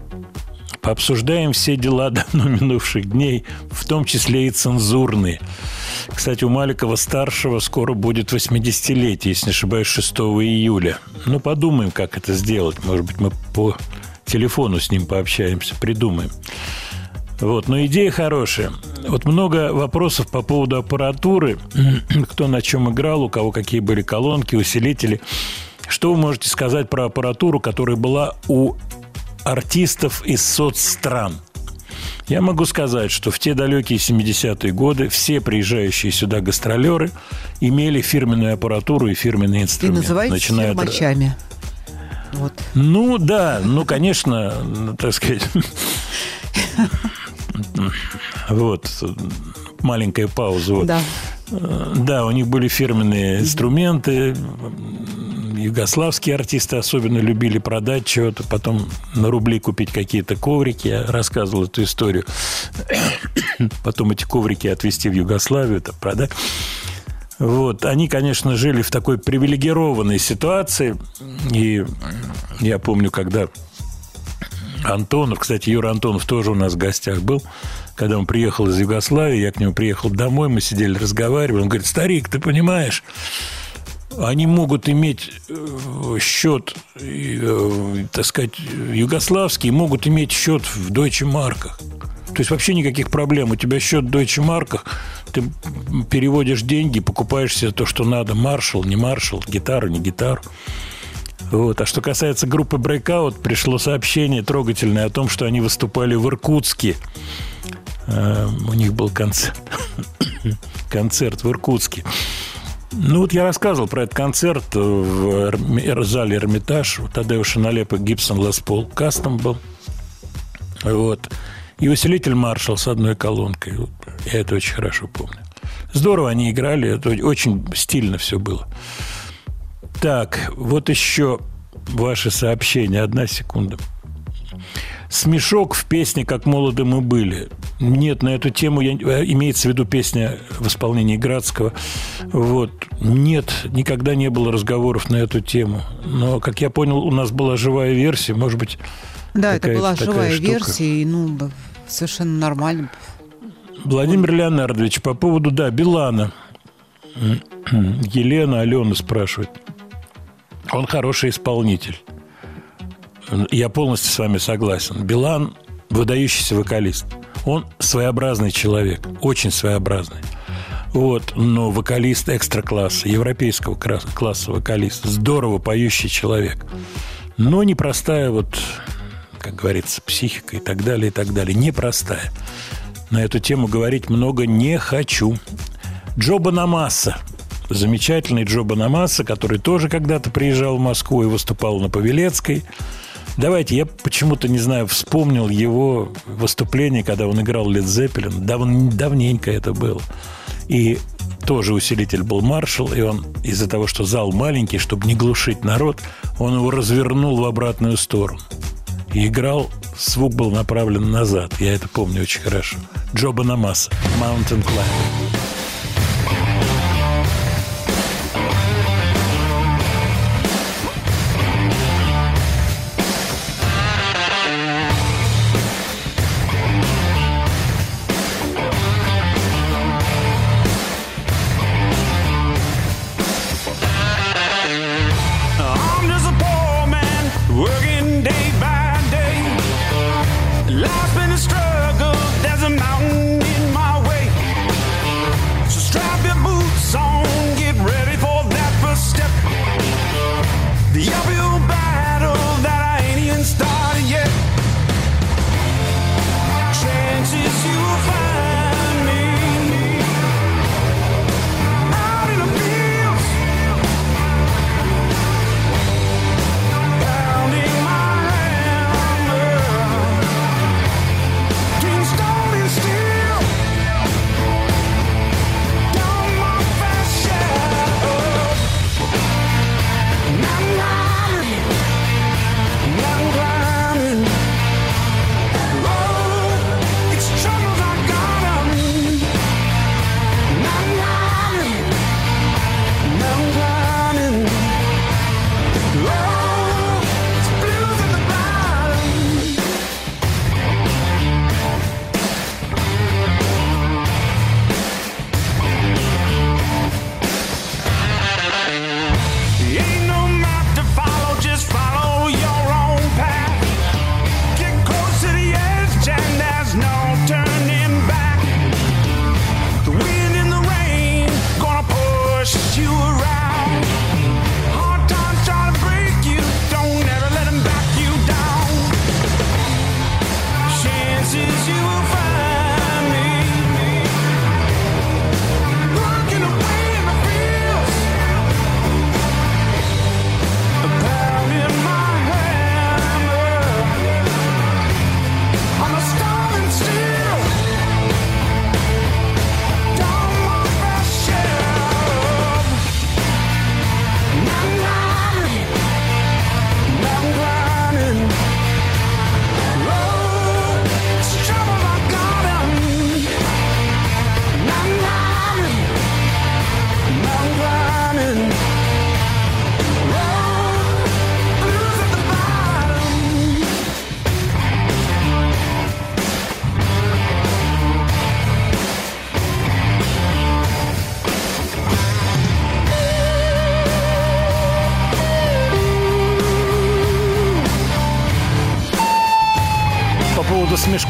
Пообсуждаем все дела давно минувших дней, в том числе и цензурные. Кстати, у Маликова-старшего скоро будет 80-летие, если не ошибаюсь, 6 июля. Ну, подумаем, как это сделать. Может быть, мы по телефону с ним пообщаемся, придумаем. Вот, но идея хорошая. Вот много вопросов по поводу аппаратуры, кто на чем играл, у кого какие были колонки, усилители. Что вы можете сказать про аппаратуру, которая была у артистов из соцстран? Я могу сказать, что в те далекие 70-е годы все приезжающие сюда гастролеры имели фирменную аппаратуру и фирменные И инструменты. называйте начиная от- фермачами. Вот. ну да, ну конечно, так сказать. Вот маленькая пауза. Вот. Да. Да, у них были фирменные инструменты. югославские артисты особенно любили продать чего-то, потом на рубли купить какие-то коврики. Я рассказывал эту историю. Потом эти коврики отвезти в Югославию, это продать. Вот. Они, конечно, жили в такой привилегированной ситуации. И я помню, когда Антонов, кстати, Юра Антонов тоже у нас в гостях был, когда он приехал из Югославии, я к нему приехал домой, мы сидели, разговаривали. Он говорит, старик, ты понимаешь, они могут иметь э, счет, э, так сказать, югославский, могут иметь счет в Deutsche марках. То есть вообще никаких проблем. У тебя счет в Deutsche марках, ты переводишь деньги, покупаешь себе то, что надо. Маршал, не маршал, гитара, не гитара. Вот. А что касается группы Breakout, пришло сообщение трогательное о том, что они выступали в Иркутске. Э, У них был концерт, в Иркутске. Ну, вот я рассказывал про этот концерт в зале Эрмитаж. У Тадеуша Налепа Гибсон Лес Пол Кастом был. Вот. И усилитель Маршал с одной колонкой. Я это очень хорошо помню. Здорово они играли. Это очень стильно все было. Так, вот еще ваши сообщения. Одна секунда. Смешок в песне «Как молоды мы были». Нет, на эту тему я, э, имеется в виду песня в исполнении Градского. Вот. Нет, никогда не было разговоров на эту тему. Но, как я понял, у нас была живая версия. Может быть, Да, это была живая штука. версия, и ну, совершенно нормально. Владимир Леонардович, по поводу, да, Билана. Елена, Алена спрашивает. Он хороший исполнитель. Я полностью с вами согласен. Билан – выдающийся вокалист. Он своеобразный человек, очень своеобразный. Вот, но вокалист экстра-класса, европейского класса вокалист, здорово поющий человек. Но непростая вот, как говорится, психика и так далее, и так далее. Непростая. На эту тему говорить много не хочу. Джо Банамасса. Замечательный Джо Банамасса, который тоже когда-то приезжал в Москву и выступал на Павелецкой. Давайте, я почему-то, не знаю, вспомнил его выступление, когда он играл Лед Зеппелин. Дав- давненько это было. И тоже усилитель был маршал, и он из-за того, что зал маленький, чтобы не глушить народ, он его развернул в обратную сторону. И играл, звук был направлен назад. Я это помню очень хорошо. Джо Банамасса, Mountain Climber.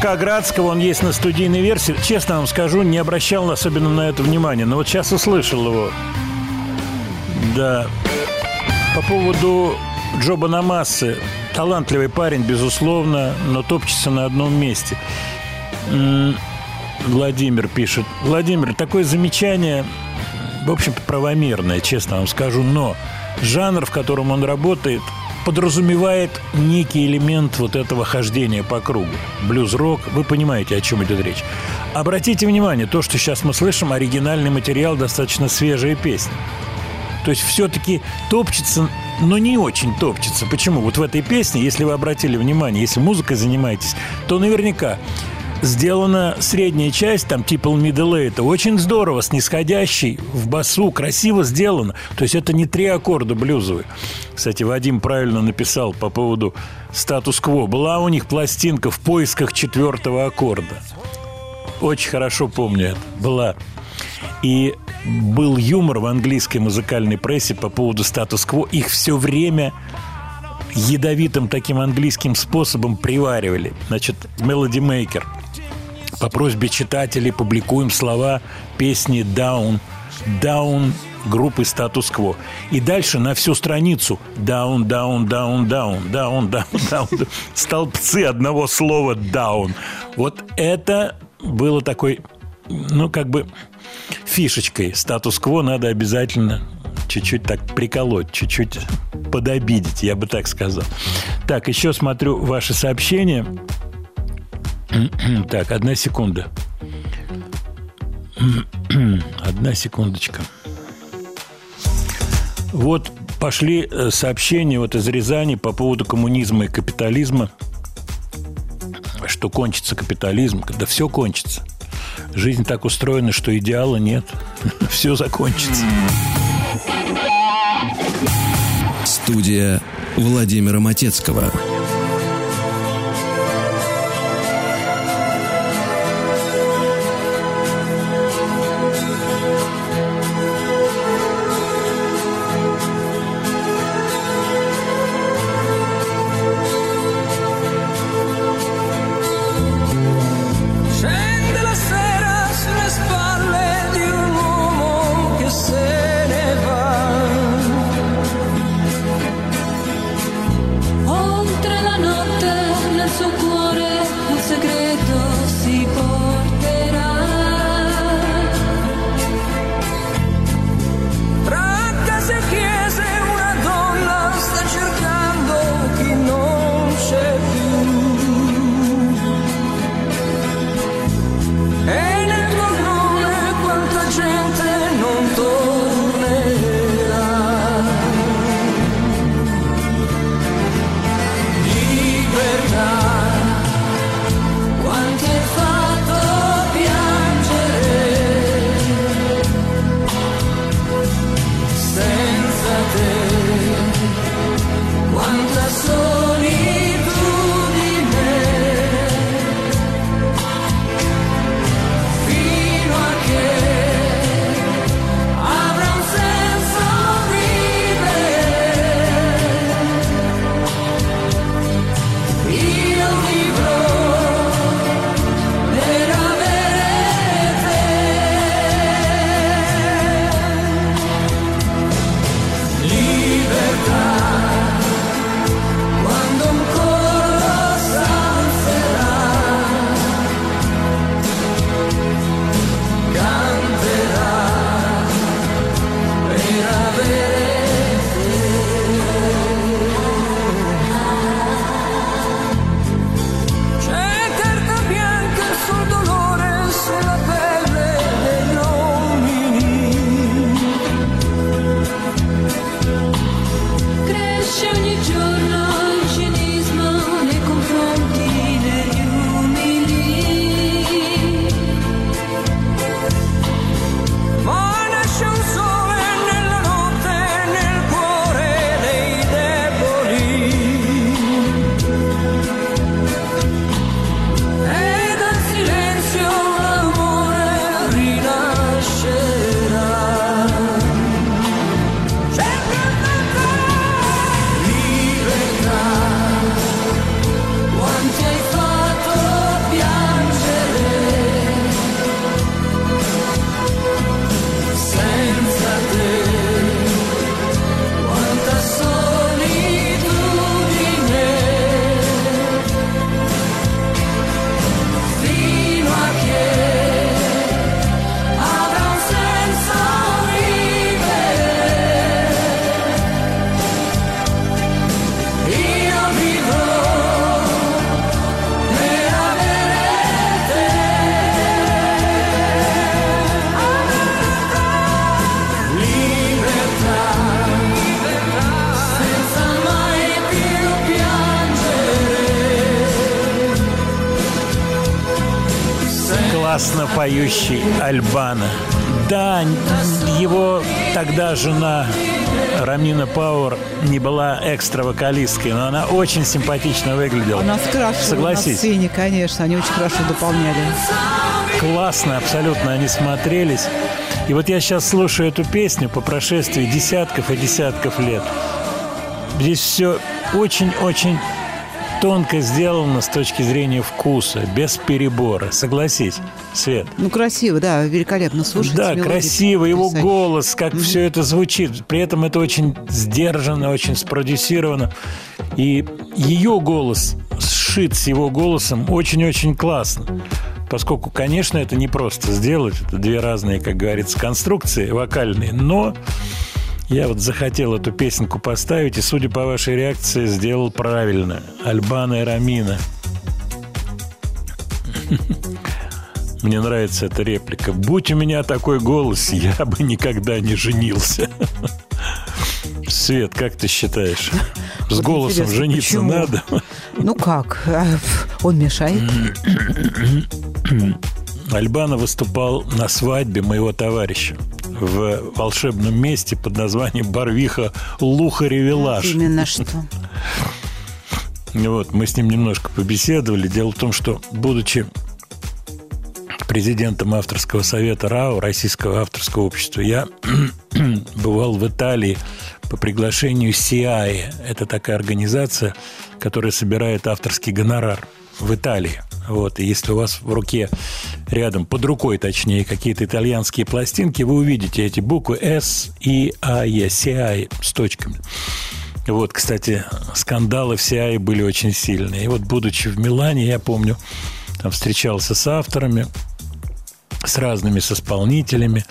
Смешка Градского, он есть на студийной версии. Честно вам скажу, не обращал особенно на это внимания. Но вот сейчас услышал его. Да. По поводу Джоба Намасы. Талантливый парень, безусловно, но топчется на одном месте. Владимир пишет. Владимир, такое замечание, в общем-то, правомерное, честно вам скажу, но жанр, в котором он работает, подразумевает некий элемент вот этого хождения по кругу. Блюз-рок, вы понимаете, о чем идет речь. Обратите внимание, то, что сейчас мы слышим, оригинальный материал, достаточно свежая песня. То есть все-таки топчется, но не очень топчется. Почему? Вот в этой песне, если вы обратили внимание, если музыкой занимаетесь, то наверняка сделана средняя часть, там типа middle это очень здорово, снисходящий, в басу, красиво сделано. То есть это не три аккорда блюзовые. Кстати, Вадим правильно написал по поводу статус-кво. Была у них пластинка в поисках четвертого аккорда. Очень хорошо помню это. Была. И был юмор в английской музыкальной прессе по поводу статус-кво. Их все время ядовитым таким английским способом приваривали. Значит, Melody Maker. По просьбе читателей публикуем слова песни Down. Down группы статус-кво. И дальше на всю страницу down, down, down, down, down, down, down. Столбцы одного слова down. Вот это было такой, ну, как бы фишечкой. Статус-кво надо обязательно чуть-чуть так приколоть, чуть-чуть подобидеть, я бы так сказал. Так, еще смотрю ваши сообщения. Так, одна секунда. Одна секундочка. Вот пошли э, сообщения вот из Рязани по поводу коммунизма и капитализма, что кончится капитализм, когда все кончится. Жизнь так устроена, что идеала нет. Все закончится. Студия Владимира Матецкого. Поющий Альбана. Да, его тогда жена Рамина Пауэр не была экстра-вокалисткой, но она очень симпатично выглядела. Она скрашивала на Согласись. сцене, конечно. Они очень хорошо дополняли. классно абсолютно они смотрелись. И вот я сейчас слушаю эту песню по прошествии десятков и десятков лет. Здесь все очень-очень тонко сделано с точки зрения вкуса, без перебора. Согласись, Свет. Ну, красиво, да, великолепно слушать. Да, мелодия красиво, его голос, как все это звучит. При этом это очень сдержанно, очень спродюсировано. И ее голос сшит с его голосом очень-очень классно. Поскольку, конечно, это не просто сделать. Это две разные, как говорится, конструкции вокальные. Но я вот захотел эту песенку поставить, и, судя по вашей реакции, сделал правильно. Альбана и Рамина. Мне нравится эта реплика. Будь у меня такой голос, я бы никогда не женился. Свет, как ты считаешь? С Вот голосом жениться почему? надо? Ну как? А, Он мешает? Альбана выступал на свадьбе моего товарища в волшебном месте под названием Барвиха Лухаревелаш. Именно что. Вот, мы с ним немножко побеседовали. Дело в том, что, будучи президентом авторского совета РАО, Российского авторского общества, я бывал в Италии по приглашению СИАИ. Это такая организация, которая собирает авторский гонорар в Италии. Вот, и если у вас в руке рядом, под рукой точнее, какие-то итальянские пластинки, вы увидите эти буквы S, I, A, E, CI с точками. Вот, кстати, скандалы в CI были очень сильные. И вот, будучи в Милане, я помню, там встречался с авторами, с разными с исполнителями.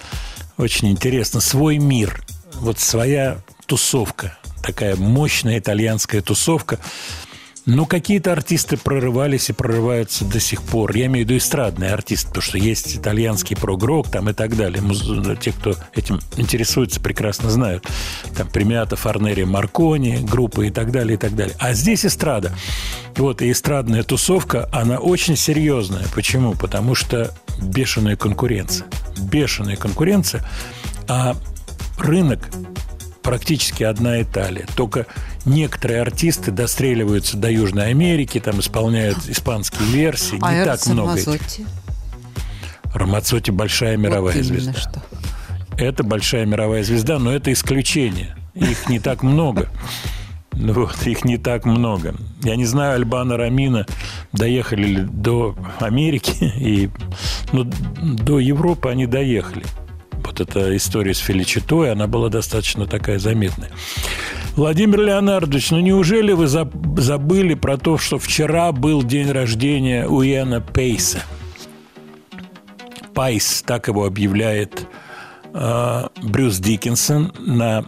Очень интересно. Свой мир. Вот своя тусовка. Такая мощная итальянская тусовка. Но какие-то артисты прорывались и прорываются до сих пор. Я имею в виду эстрадные артисты, потому что есть итальянский прогрок там и так далее. Те, кто этим интересуется, прекрасно знают. Там Премиата, Фарнери, Маркони, группы и так далее, и так далее. А здесь эстрада. Вот, и эстрадная тусовка, она очень серьезная. Почему? Потому что бешеная конкуренция. Бешеная конкуренция. А рынок практически одна Италия. Только некоторые артисты достреливаются до Южной Америки, там исполняют испанские версии. А Не так много. этих. Мазотти? Рамацотти большая мировая Вот звезда. что. Это большая мировая звезда, но это исключение. Их не так много. Ну Вот, их не так много. Я не знаю, Альбана Рамина доехали ли до Америки, и, ну, до Европы они доехали. Эта история с Феличитой, она была достаточно такая заметная. Владимир Леонардович, ну неужели вы заб- забыли про то, что вчера был день рождения Уэна Пейса? Пайс, так его объявляет э, Брюс Диккенсон на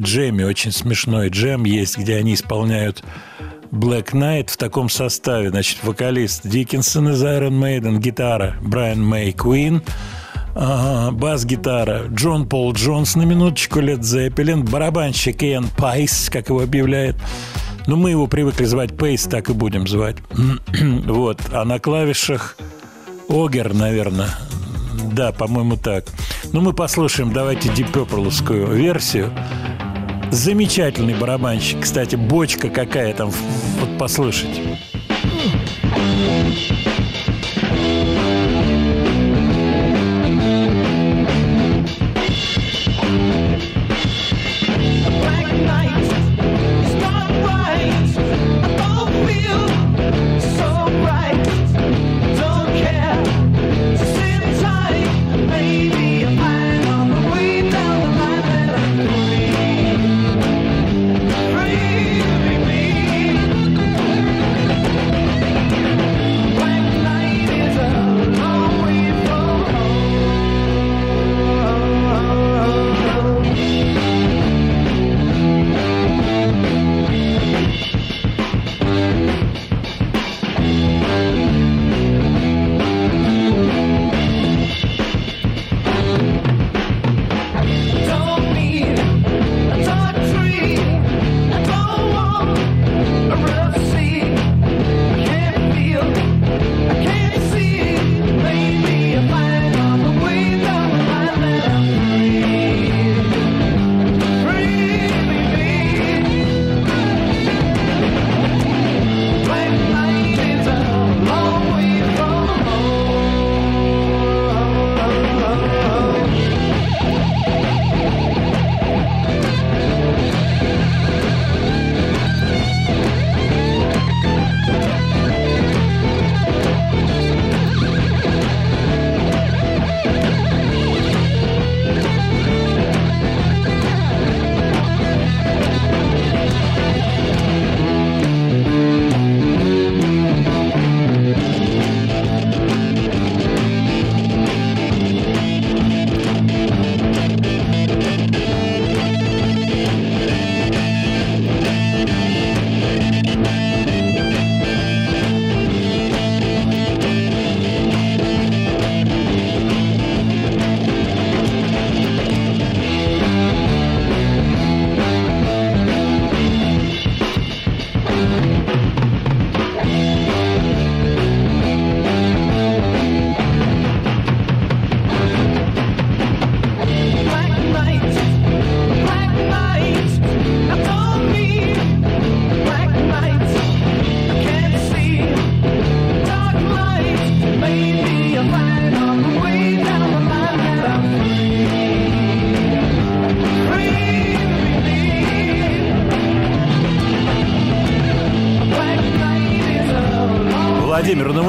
джеме. Очень смешной джем есть, где они исполняют Black Night в таком составе. Значит, вокалист Диккенсон из Iron Maiden, гитара Брайан Мэй Queen, бас-гитара Джон Пол Джонс на минуточку, Led Zeppelin, барабанщик Иэн Пайс, как его объявляет. Ну, мы его привыкли звать Пейс, так и будем звать. вот. А на клавишах Огер, наверное. Да, по-моему, так. Ну, мы послушаем, давайте Purple версию. Замечательный барабанщик. Кстати, бочка какая там. Вот послушайте.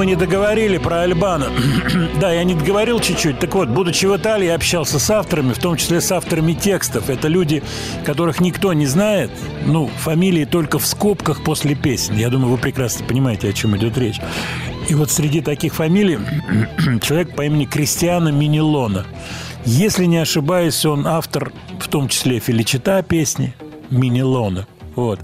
Не договорили про Альбана. да, я не договорил чуть-чуть. Так вот, будучи в Италии, общался с авторами, в том числе с авторами текстов. Это люди, которых никто не знает. Ну, фамилии только в скобках после песен. Я думаю, вы прекрасно понимаете, о чем идет речь. И вот среди таких фамилий человек по имени Кристиано Минилона. Если не ошибаюсь, он автор, в том числе Феличита песни Минилона. Вот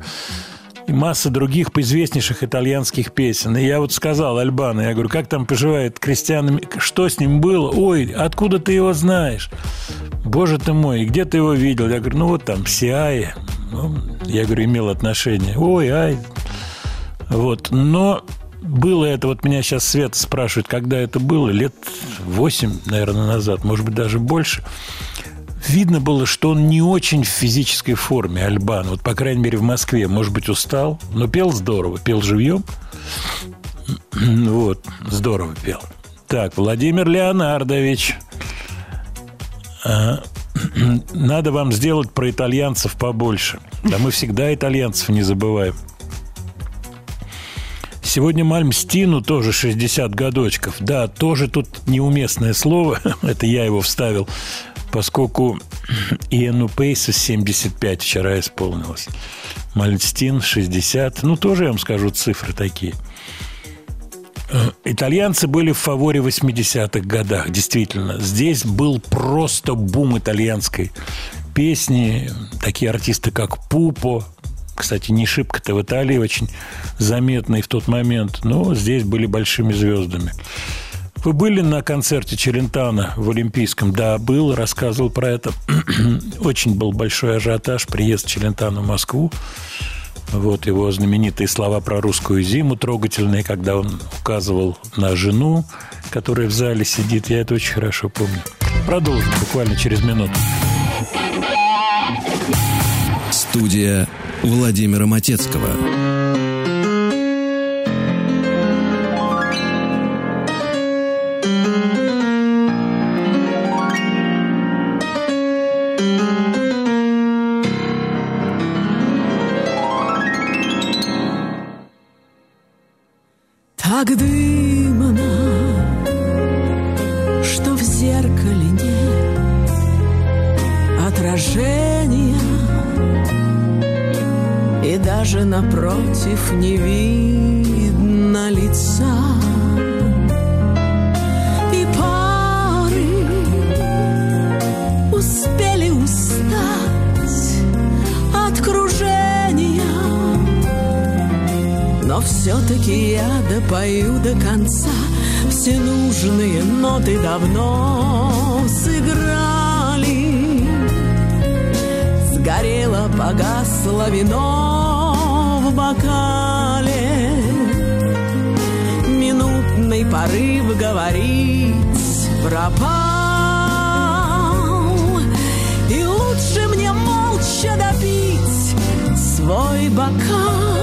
и масса других известнейших итальянских песен. И я вот сказал Альбана, я говорю, как там поживает Кристиан, что с ним было? Ой, откуда ты его знаешь? Боже ты мой, где ты его видел? Я говорю, ну вот там, Сиае. Ну, я говорю, имел отношение. Ой, ай. Вот, но было это, вот меня сейчас Света спрашивает, когда это было, лет 8, наверное, назад, может быть, даже больше – видно было, что он не очень в физической форме, Альбан. Вот, по крайней мере, в Москве. Может быть, устал, но пел здорово. Пел живьем. Вот, здорово пел. Так, Владимир Леонардович. А, надо вам сделать про итальянцев побольше. Да мы всегда итальянцев не забываем. Сегодня Мальмстину тоже 60 годочков. Да, тоже тут неуместное слово. Это я его вставил поскольку Иэну Пейса 75 вчера исполнилось. Мальстин 60. Ну, тоже я вам скажу цифры такие. Итальянцы были в фаворе 80-х годах, действительно. Здесь был просто бум итальянской песни. Такие артисты, как Пупо, кстати, не шибко-то в Италии очень заметный в тот момент, но здесь были большими звездами. Вы были на концерте Челентана в Олимпийском? Да, был, рассказывал про это. Очень был большой ажиотаж, приезд Челентана в Москву. Вот его знаменитые слова про русскую зиму трогательные, когда он указывал на жену, которая в зале сидит. Я это очень хорошо помню. Продолжим буквально через минуту. Студия Владимира Матецкого. Так дымно, что в зеркале нет отражения, и даже напротив не видно лица. Все-таки я допою до конца Все нужные ноты давно сыграли. Сгорело, погасло вино в бокале. Минутный порыв говорить пропал. И лучше мне молча допить свой бокал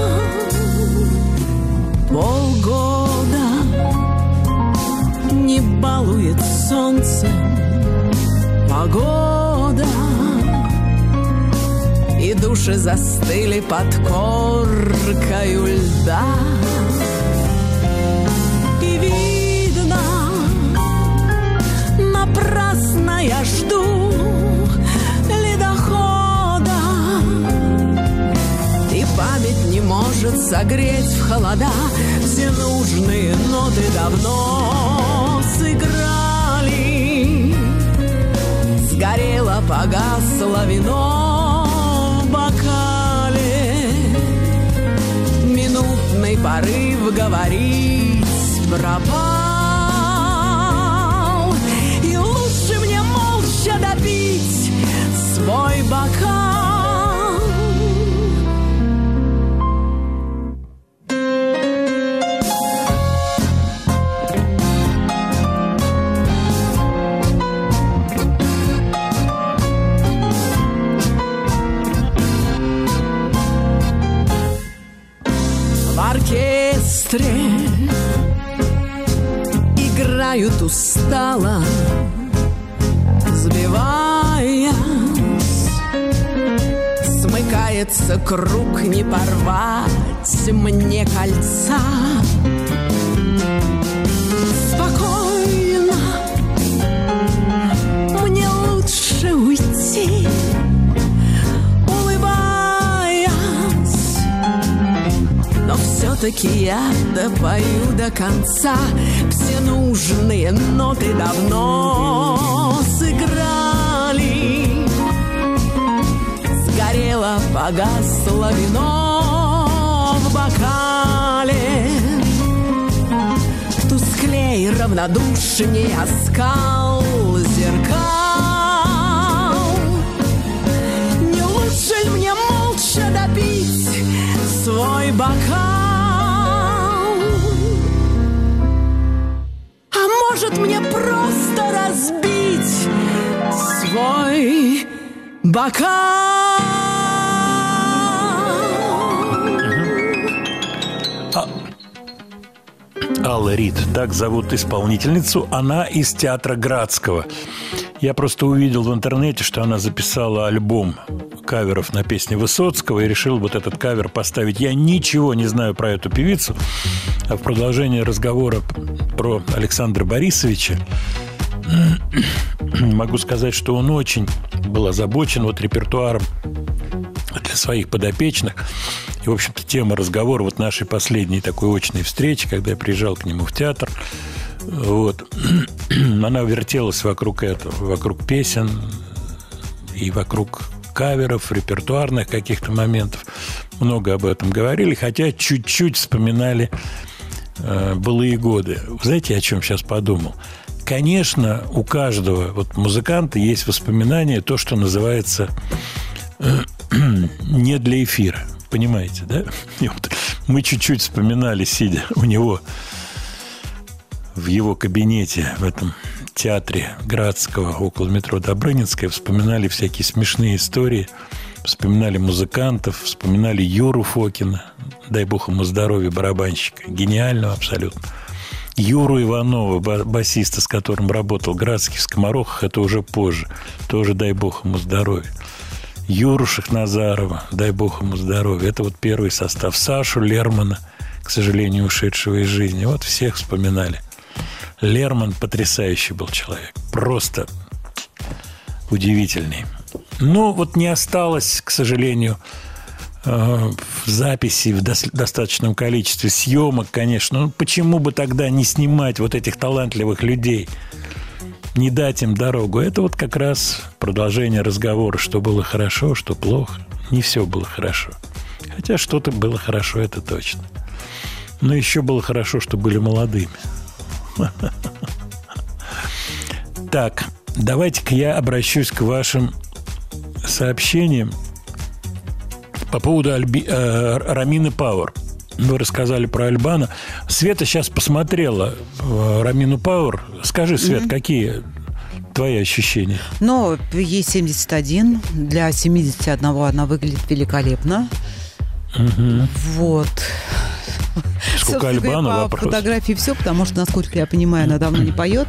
полгода не балует солнце погода и души застыли под коркою льда память не может согреть в холода. Все нужные ноты давно сыграли. Сгорело, погасло вино в бокале. Минутный порыв говорить пропал. И лучше мне молча допить свой бокал оркестре играют устало, сбиваясь. Смыкается круг, не порвать мне кольца. Все-таки я допою до конца Все нужные ноты давно сыграли. Сгорело, погасло вино в бокале. Тусклей, равнодушнее оскал зеркал. Не лучше ли мне молча допить свой бокал? Бокал? Алла Рид, так зовут исполнительницу. Она из театра Градского. Я просто увидел в интернете, что она записала альбом каверов на песни Высоцкого и решил вот этот кавер поставить. Я ничего не знаю про эту певицу. А в продолжении разговора про Александра Борисовича могу сказать, что он очень был озабочен вот репертуаром для своих подопечных. И, в общем-то, тема разговора вот нашей последней такой очной встречи, когда я приезжал к нему в театр, вот, она вертелась вокруг этого, вокруг песен и вокруг каверов, репертуарных каких-то моментов. Много об этом говорили, хотя чуть-чуть вспоминали э, былые годы. Знаете, о чем сейчас подумал? Конечно, у каждого вот музыканта есть воспоминания, то, что называется э, не для эфира. Понимаете, да? Вот мы чуть-чуть вспоминали, сидя у него в его кабинете в этом театре Градского около метро Добрынинская, вспоминали всякие смешные истории, вспоминали музыкантов, вспоминали Юру Фокина, дай бог ему здоровья, барабанщика, гениального абсолютно. Юру Иванова, ба- басиста, с которым работал Градский в Скоморохах, это уже позже. Тоже дай бог ему здоровья. Юру Шахназарова, дай бог ему здоровья. Это вот первый состав. Сашу Лермана, к сожалению, ушедшего из жизни. Вот всех вспоминали. Лерман потрясающий был человек. Просто удивительный. Ну, вот не осталось, к сожалению, в записи в дос- достаточном количестве съемок, конечно. Ну, почему бы тогда не снимать вот этих талантливых людей? Не дать им дорогу. Это вот как раз продолжение разговора, что было хорошо, что плохо. Не все было хорошо. Хотя что-то было хорошо, это точно. Но еще было хорошо, что были молодыми. Так, давайте-ка я обращусь к вашим сообщениям по поводу Альби, э, Рамины Пауэр. Вы рассказали про Альбана. Света сейчас посмотрела э, Рамину Пауэр. Скажи, Свет, какие твои ощущения? Но ей 71. Для 71 она выглядит великолепно. Вот. Сколько Собственно Альбану по вопрос? фотографии все, потому что, насколько я понимаю, она давно не поет.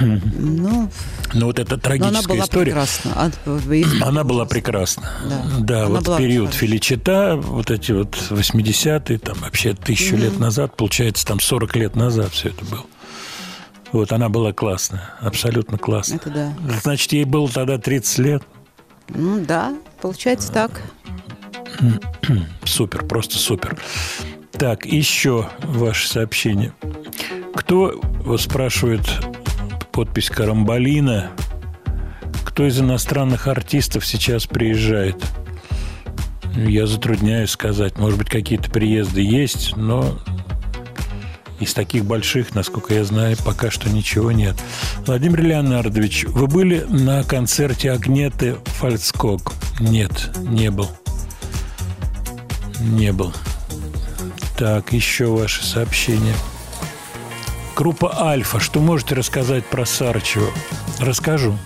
Ну, Ну, вот эта она трагическая была история. прекрасна. А, Она была прекрасна. Да. Да, Она вот период прекрасна. Филичита, вот эти вот 80-е, там вообще тысячу лет назад, получается, там 40 лет назад все это было. Вот она была классная, абсолютно классная. Это да. Значит, ей было тогда 30 лет. Ну, да, получается так. Супер, просто супер. Так, еще ваше сообщение. Кто, вот спрашивает подпись Карамбалина, кто из иностранных артистов сейчас приезжает? Я затрудняюсь сказать. Может быть, какие-то приезды есть, но из таких больших, насколько я знаю, пока что ничего нет. Владимир Леонардович, вы были на концерте Агнеты Фальцкок? Нет, не был. Не был. Так, еще ваше сообщение. Группа Альфа. Что можете рассказать про Сарычева? Расскажу.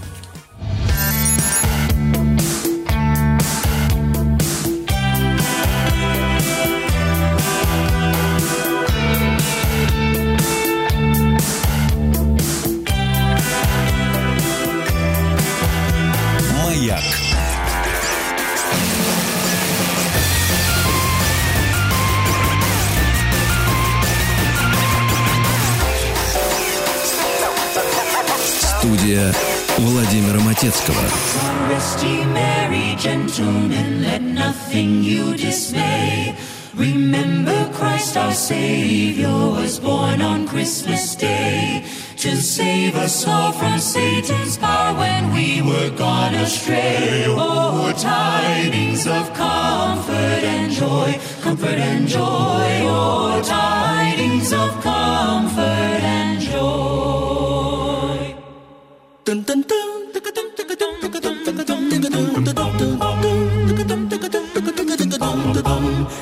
Nothing you dismay. Remember Christ our Savior was born on Christmas Day to save us all from Satan's power when we were gone astray. Oh, tidings of comfort and joy, comfort and joy. Oh, tidings of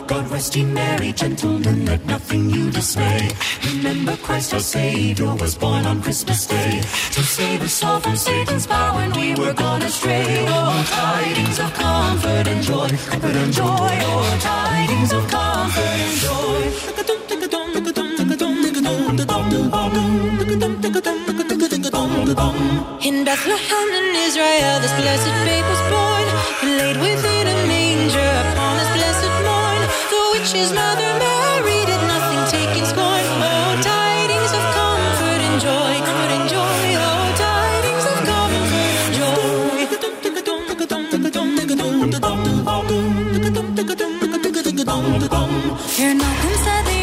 God rest ye merry gentlemen, let nothing you dismay. Remember Christ our Savior was born on Christmas Day to save us all from Satan's power when we were gone astray. Oh, tidings of comfort and joy, comfort and joy. Oh, tidings of comfort and joy. In Bethlehem in Israel, this blessed babe was born, and laid within a manger upon this blessed morn. The witch's mother Mary did nothing take in scorn. Oh, tidings of comfort and joy, comfort and joy. Oh, tidings of comfort and joy. Nothing, said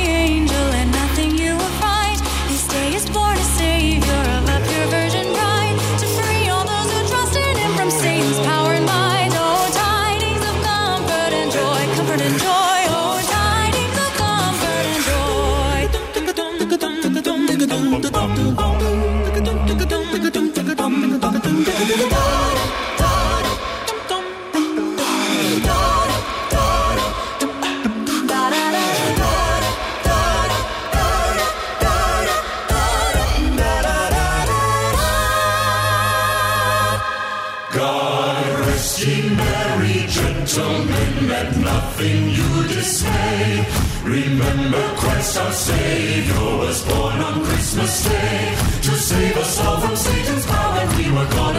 Remember Christ our Savior was born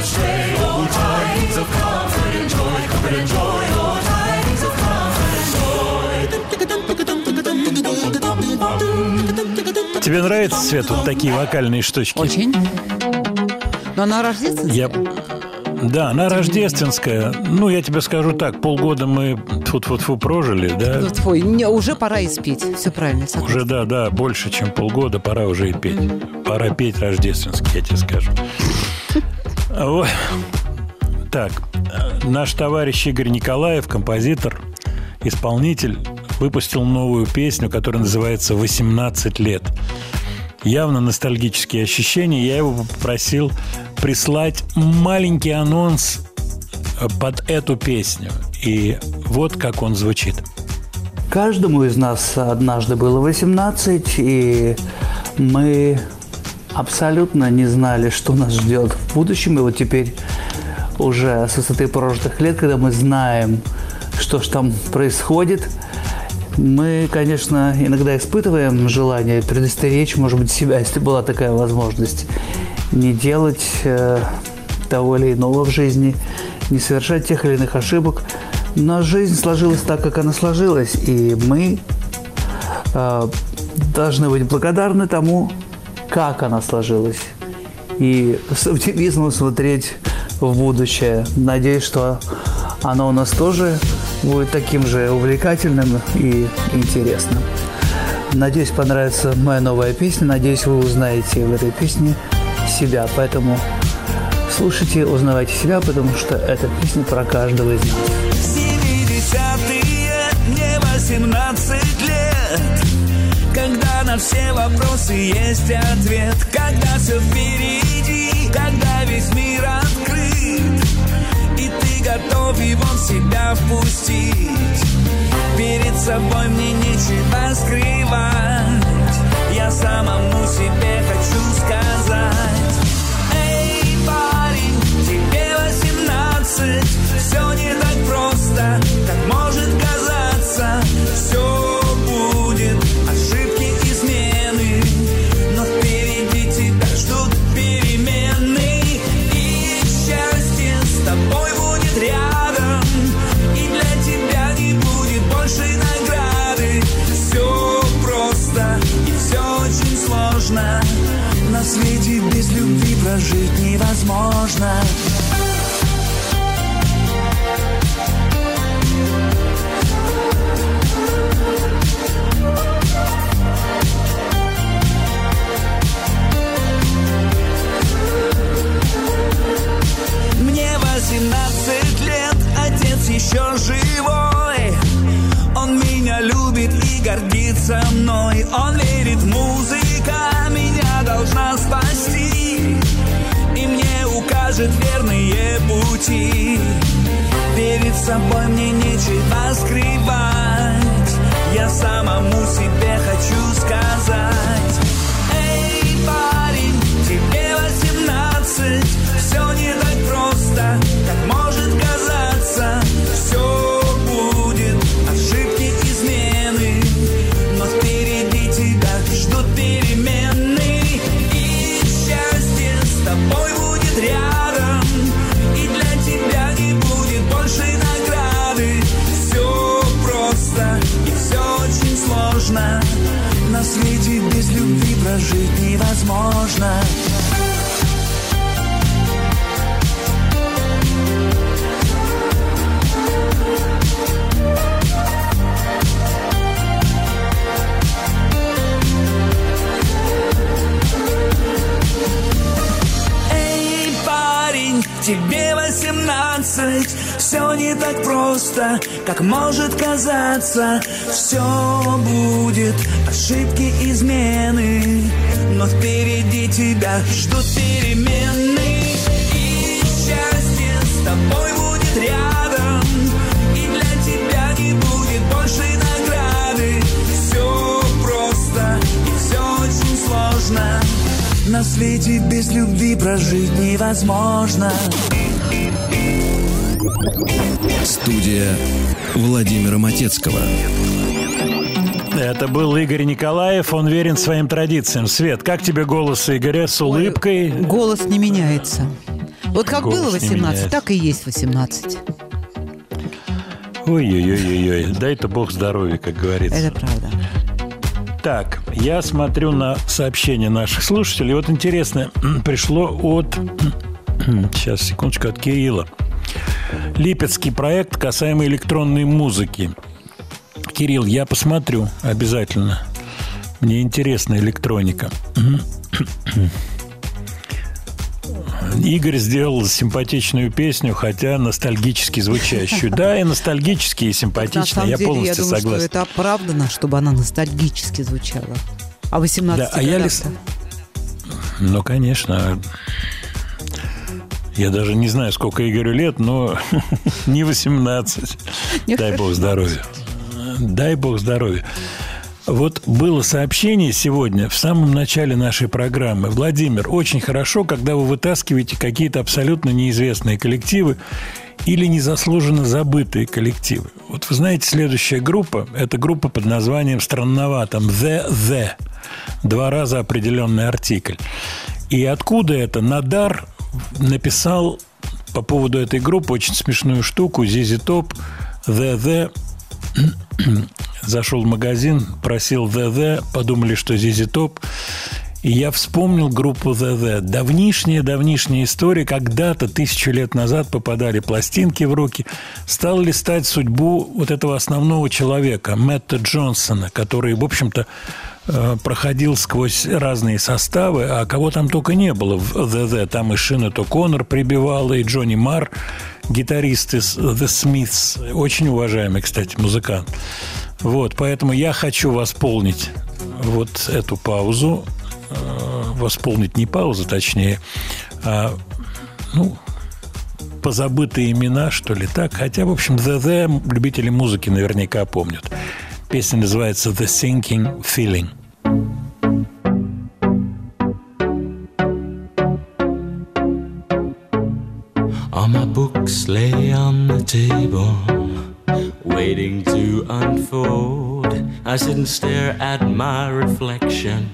we were gone astray. Oh, tidings of comfort and joy, comfort and joy. Oh, tidings of Тебе нравится, Свет, вот такие вокальные штучки? Очень. Но она рождественская. Я... Да, она рождественская. Ну, я тебе скажу так, полгода мы фу-фу-фу прожили, да? Ну, твой, не, уже пора и спеть. Все правильно, согласна. Уже, да, да, больше, чем полгода, пора уже и петь. Пора петь рождественский, я тебе скажу. Вот. Так, наш товарищ Игорь Николаев, композитор, исполнитель, выпустил новую песню, которая называется «18 лет». Явно ностальгические ощущения. Я его попросил прислать маленький анонс под эту песню. И вот как он звучит. Каждому из нас однажды было 18, и мы абсолютно не знали, что нас ждет в будущем. И вот теперь уже с высоты прожитых лет, когда мы знаем, что ж там происходит, мы, конечно, иногда испытываем желание предостеречь, может быть, себя, если была такая возможность, не делать э, того или иного в жизни, не совершать тех или иных ошибок. Но жизнь сложилась так, как она сложилась, и мы э, должны быть благодарны тому, как она сложилась. И с оптимизмом смотреть в будущее. Надеюсь, что оно у нас тоже будет таким же увлекательным и интересным. Надеюсь, понравится моя новая песня. Надеюсь, вы узнаете в этой песне себя. Поэтому слушайте, узнавайте себя, потому что эта песня про каждого из нас. 70-е, мне 18 лет на все вопросы есть ответ. Когда все впереди, когда весь мир открыт И ты готов его в себя впустить. Перед собой мне нечего скрывать. Я самому себе хочу сказать. Эй, парень, тебе 18 Все не так просто, как может пути. Перед собой мне нечего скрывать просто, как может казаться Все будет, ошибки, измены Но впереди тебя ждут перемены И счастье с тобой будет рядом И для тебя не будет больше награды Все просто и все очень сложно на свете без любви прожить невозможно. Студия Владимира Матецкого. Это был Игорь Николаев, он верен своим традициям. Свет, как тебе голос Игоря с улыбкой? Голос не меняется. Вот как Голос было не 18, меняется. так и есть 18. Ой-ой-ой-ой, дай-то бог здоровья, как говорится. Это правда. Так, я смотрю на сообщения наших слушателей. Вот интересно, пришло от... Сейчас, секундочку, от Кирилла. Липецкий проект касаемо электронной музыки. Кирилл, я посмотрю обязательно. Мне интересна электроника. Игорь сделал симпатичную песню, хотя ностальгически звучащую. Да, и ностальгически, и симпатично. Я деле, я полностью думаю, согласен. что это оправдано, чтобы она ностальгически звучала. А 18 Да, а я лис- Ну, конечно. Я даже не знаю, сколько Игорю лет, но не 18. Дай бог здоровья. Дай бог здоровья. Вот было сообщение сегодня в самом начале нашей программы. Владимир, очень хорошо, когда вы вытаскиваете какие-то абсолютно неизвестные коллективы или незаслуженно забытые коллективы. Вот вы знаете, следующая группа – это группа под названием «Странноватым» «The The». Два раза определенный артикль. И откуда это? Надар написал по поводу этой группы очень смешную штуку. Зизи Топ, The The зашел в магазин, просил The The, подумали, что Зизи Топ. И я вспомнил группу The The. Давнишняя-давнишняя история. Когда-то, тысячу лет назад, попадали пластинки в руки. Стал листать судьбу вот этого основного человека, Мэтта Джонсона, который, в общем-то, проходил сквозь разные составы, а кого там только не было в The The. Там и Шина Коннор прибивала, и Джонни Марр, гитарист из The Smiths, очень уважаемый, кстати, музыкант. Вот, поэтому я хочу восполнить вот эту паузу, э, восполнить не паузу, точнее, а, ну, позабытые имена, что ли, так. Хотя, в общем, The The любители музыки наверняка помнят. piece in the the sinking feeling. All my books lay on the table, waiting to unfold. I sit and stare at my reflection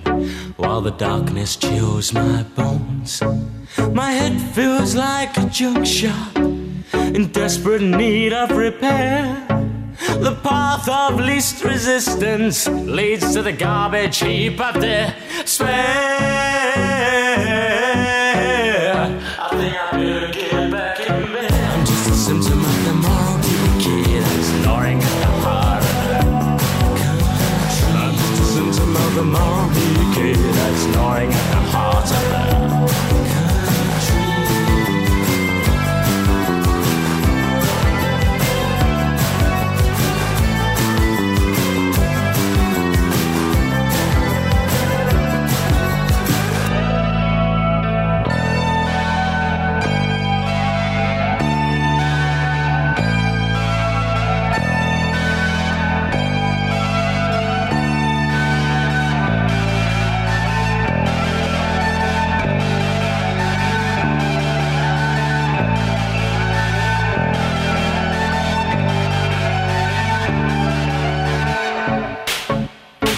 while the darkness chills my bones. My head feels like a junk shop in desperate need of repair. The path of least resistance leads to the garbage heap of despair. I think I better get back in bed. I'm just a symptom of the moral decay that's gnawing at the heart. I'm just a symptom of the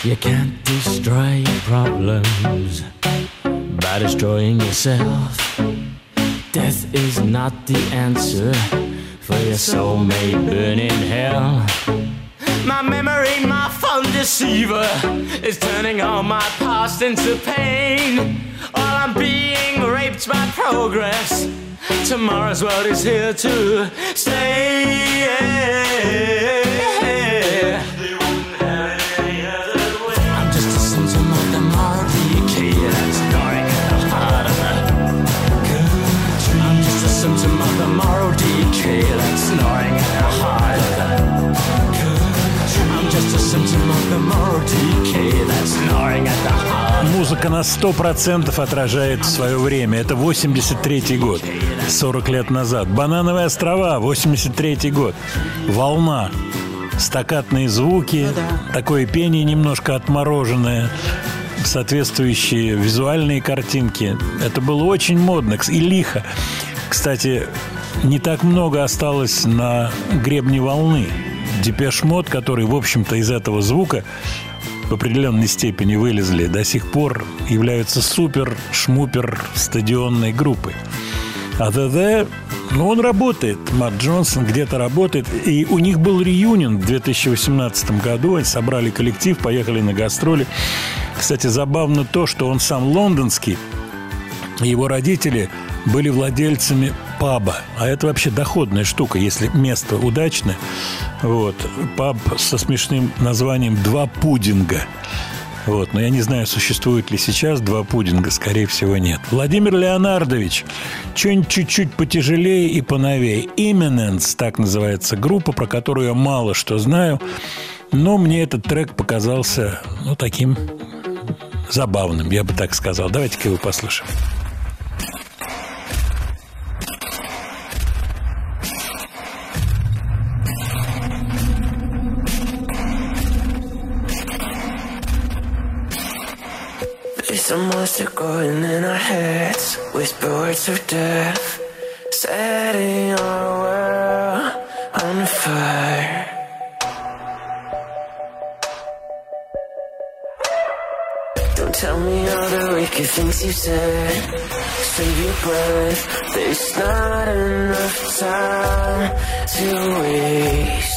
You can't destroy your problems by destroying yourself. Death is not the answer, for your soul may burn in hell. My memory, my fun deceiver, is turning all my past into pain. While I'm being raped by progress, tomorrow's world is here to stay. Музыка на 100% отражает свое время. Это 83 год, 40 лет назад. Банановые острова, 83 год. Волна, стаккатные звуки, такое пение немножко отмороженное, соответствующие визуальные картинки. Это было очень модно и лихо. Кстати, не так много осталось на гребне волны. Depeche Mode, который, в общем-то, из этого звука в определенной степени вылезли, до сих пор являются супер-шмупер стадионной группой. А ДД, ну, он работает. Марк Джонсон где-то работает. И у них был реюнин в 2018 году. Они собрали коллектив, поехали на гастроли. Кстати, забавно то, что он сам лондонский. Его родители были владельцами паба. А это вообще доходная штука, если место удачное. Вот. Паб со смешным названием «Два пудинга». Вот. Но я не знаю, существует ли сейчас два пудинга, скорее всего, нет. Владимир Леонардович, что-нибудь чуть-чуть потяжелее и поновее. Imminence, так называется группа, про которую я мало что знаю, но мне этот трек показался, ну, таким забавным, я бы так сказал. Давайте-ка его послушаем. There's a monster growing in our heads, whisper words of death, setting our world on fire. Don't tell me all the wicked things you said. Save your breath. There's not enough time to waste.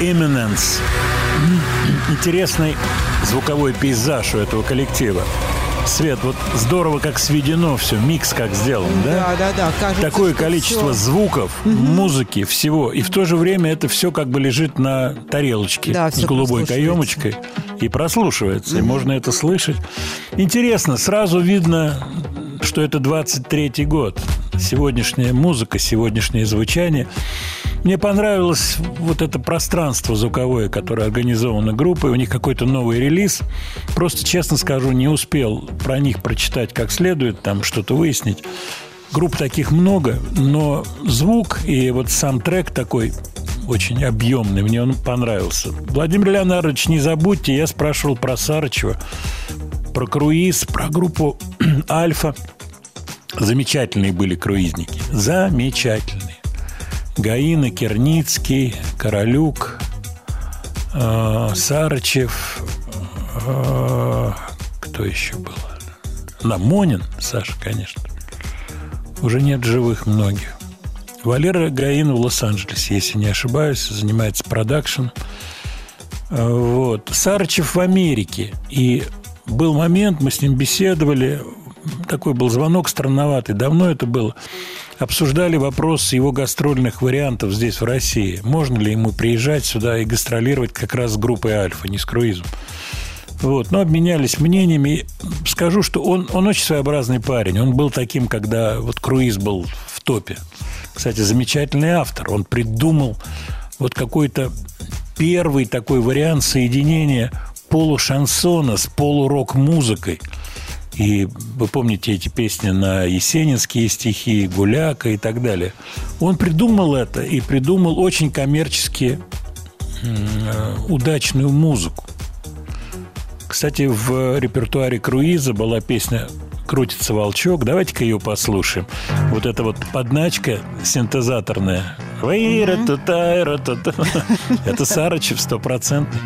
Группа Eminence. Интересный звуковой пейзаж у этого коллектива. Свет, вот здорово как сведено все, микс как сделан, да? Да, да, да. Кажется, Такое количество всё. звуков, музыки, всего. И в то же время это все как бы лежит на тарелочке Да, с голубой каемочкой. И прослушивается, и можно это слышать. Интересно, сразу видно, что это 23-й год. Сегодняшняя музыка, сегодняшнее звучание. Мне понравилось вот это пространство звуковое, которое организовано группой. У них какой-то новый релиз. Просто, честно скажу, не успел про них прочитать как следует, там что-то выяснить. Групп таких много, но звук и вот сам трек такой очень объемный, мне он понравился. Владимир Леонардович, не забудьте, я спрашивал про Сарычева, про круиз, про группу Альфа. Замечательные были круизники. Замечательные. Гаина, Керницкий, Королюк, э, Сарычев, э, кто еще был? Намонин, Саша, конечно. Уже нет живых многих. Валера Гаин в Лос-Анджелесе, если не ошибаюсь, занимается продакшн. Э, Вот. Сарычев в Америке. И был момент, мы с ним беседовали, такой был звонок странноватый, давно это было. Обсуждали вопрос его гастрольных вариантов здесь, в России. Можно ли ему приезжать сюда и гастролировать как раз с группой «Альфа», не с круизом. Вот, но обменялись мнениями. Скажу, что он, он очень своеобразный парень. Он был таким, когда вот круиз был в топе. Кстати, замечательный автор. Он придумал вот какой-то первый такой вариант соединения полушансона с полурок-музыкой. И вы помните эти песни на есенинские стихи, Гуляка и так далее. Он придумал это и придумал очень коммерчески э, удачную музыку. Кстати, в репертуаре круиза была песня «Крутится волчок». Давайте-ка ее послушаем. Вот эта вот подначка синтезаторная. Это Сарычев стопроцентный.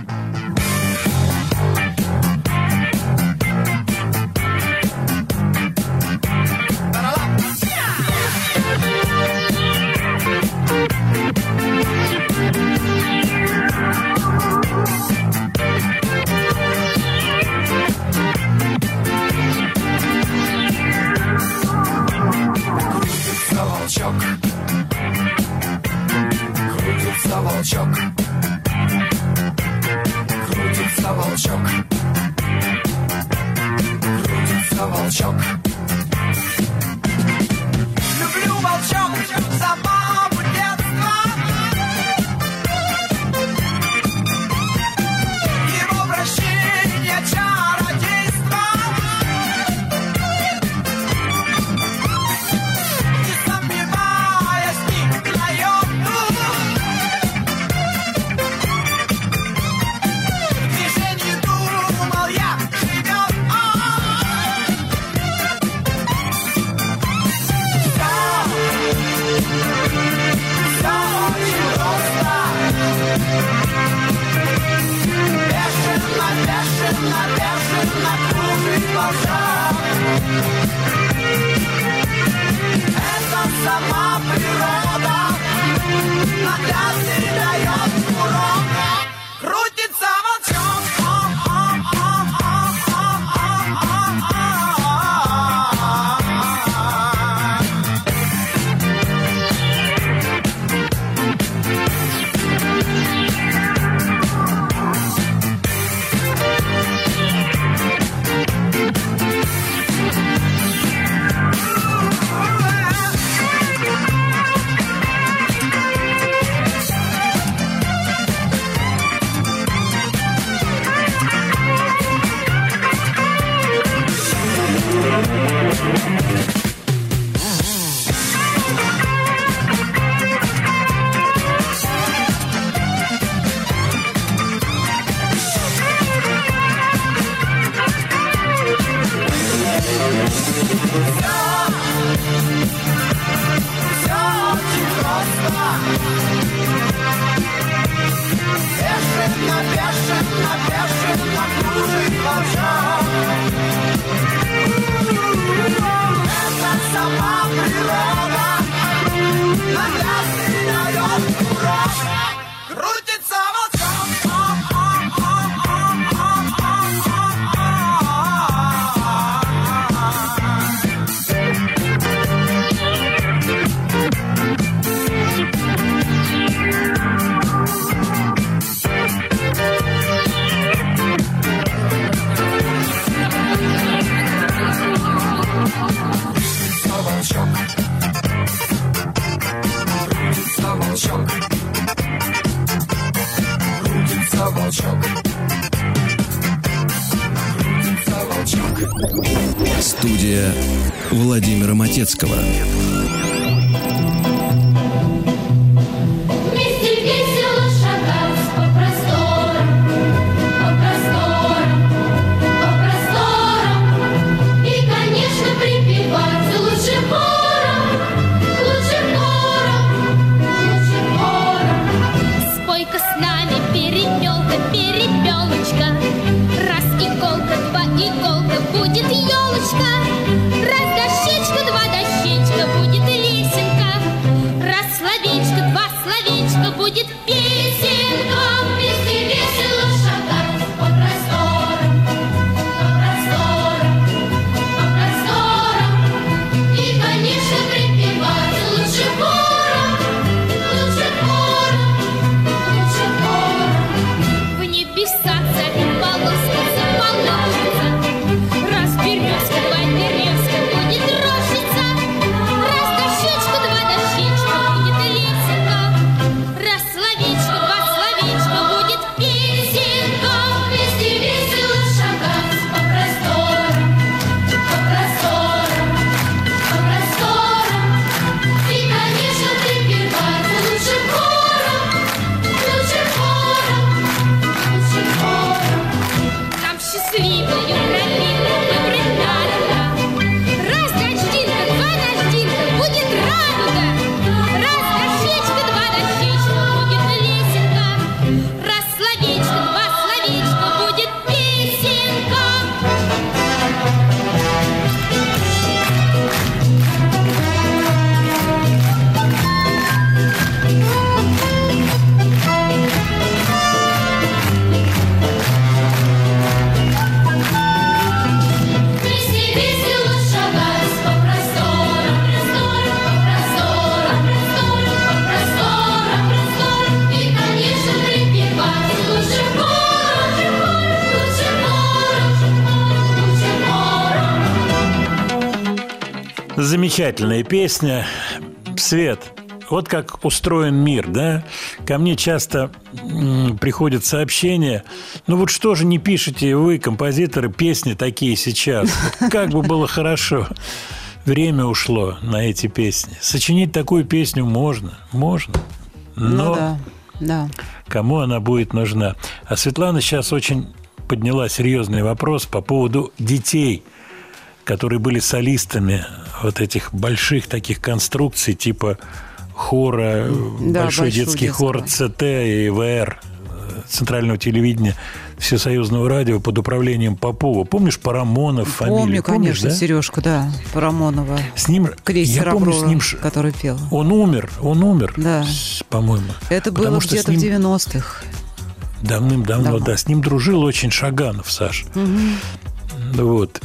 Замечательная песня. Свет. Вот как устроен мир, да? Ко мне часто приходят сообщения. Ну вот что же не пишете вы, композиторы, песни такие сейчас? Вот как бы было хорошо. Время ушло на эти песни. Сочинить такую песню можно, можно. Но Ну да, да. кому она будет нужна? А Светлана сейчас очень подняла серьезный вопрос по поводу детей, которые были солистами вот этих больших таких конструкций типа хора, Да, большой детский хор ЦТ и ВР Центрального телевидения Всесоюзного радио под управлением Попова. Помнишь Парамонов фамилию? Помню, конечно, да? Сережку, да, Парамонова. С ним, Крейсер я помню, с ним который пел. он умер, он умер, Да. по-моему. Это было где-то в ним 90-х. Давным-давно, Давно. да. С ним дружил очень Шаганов, Саш. Мгм. Вот.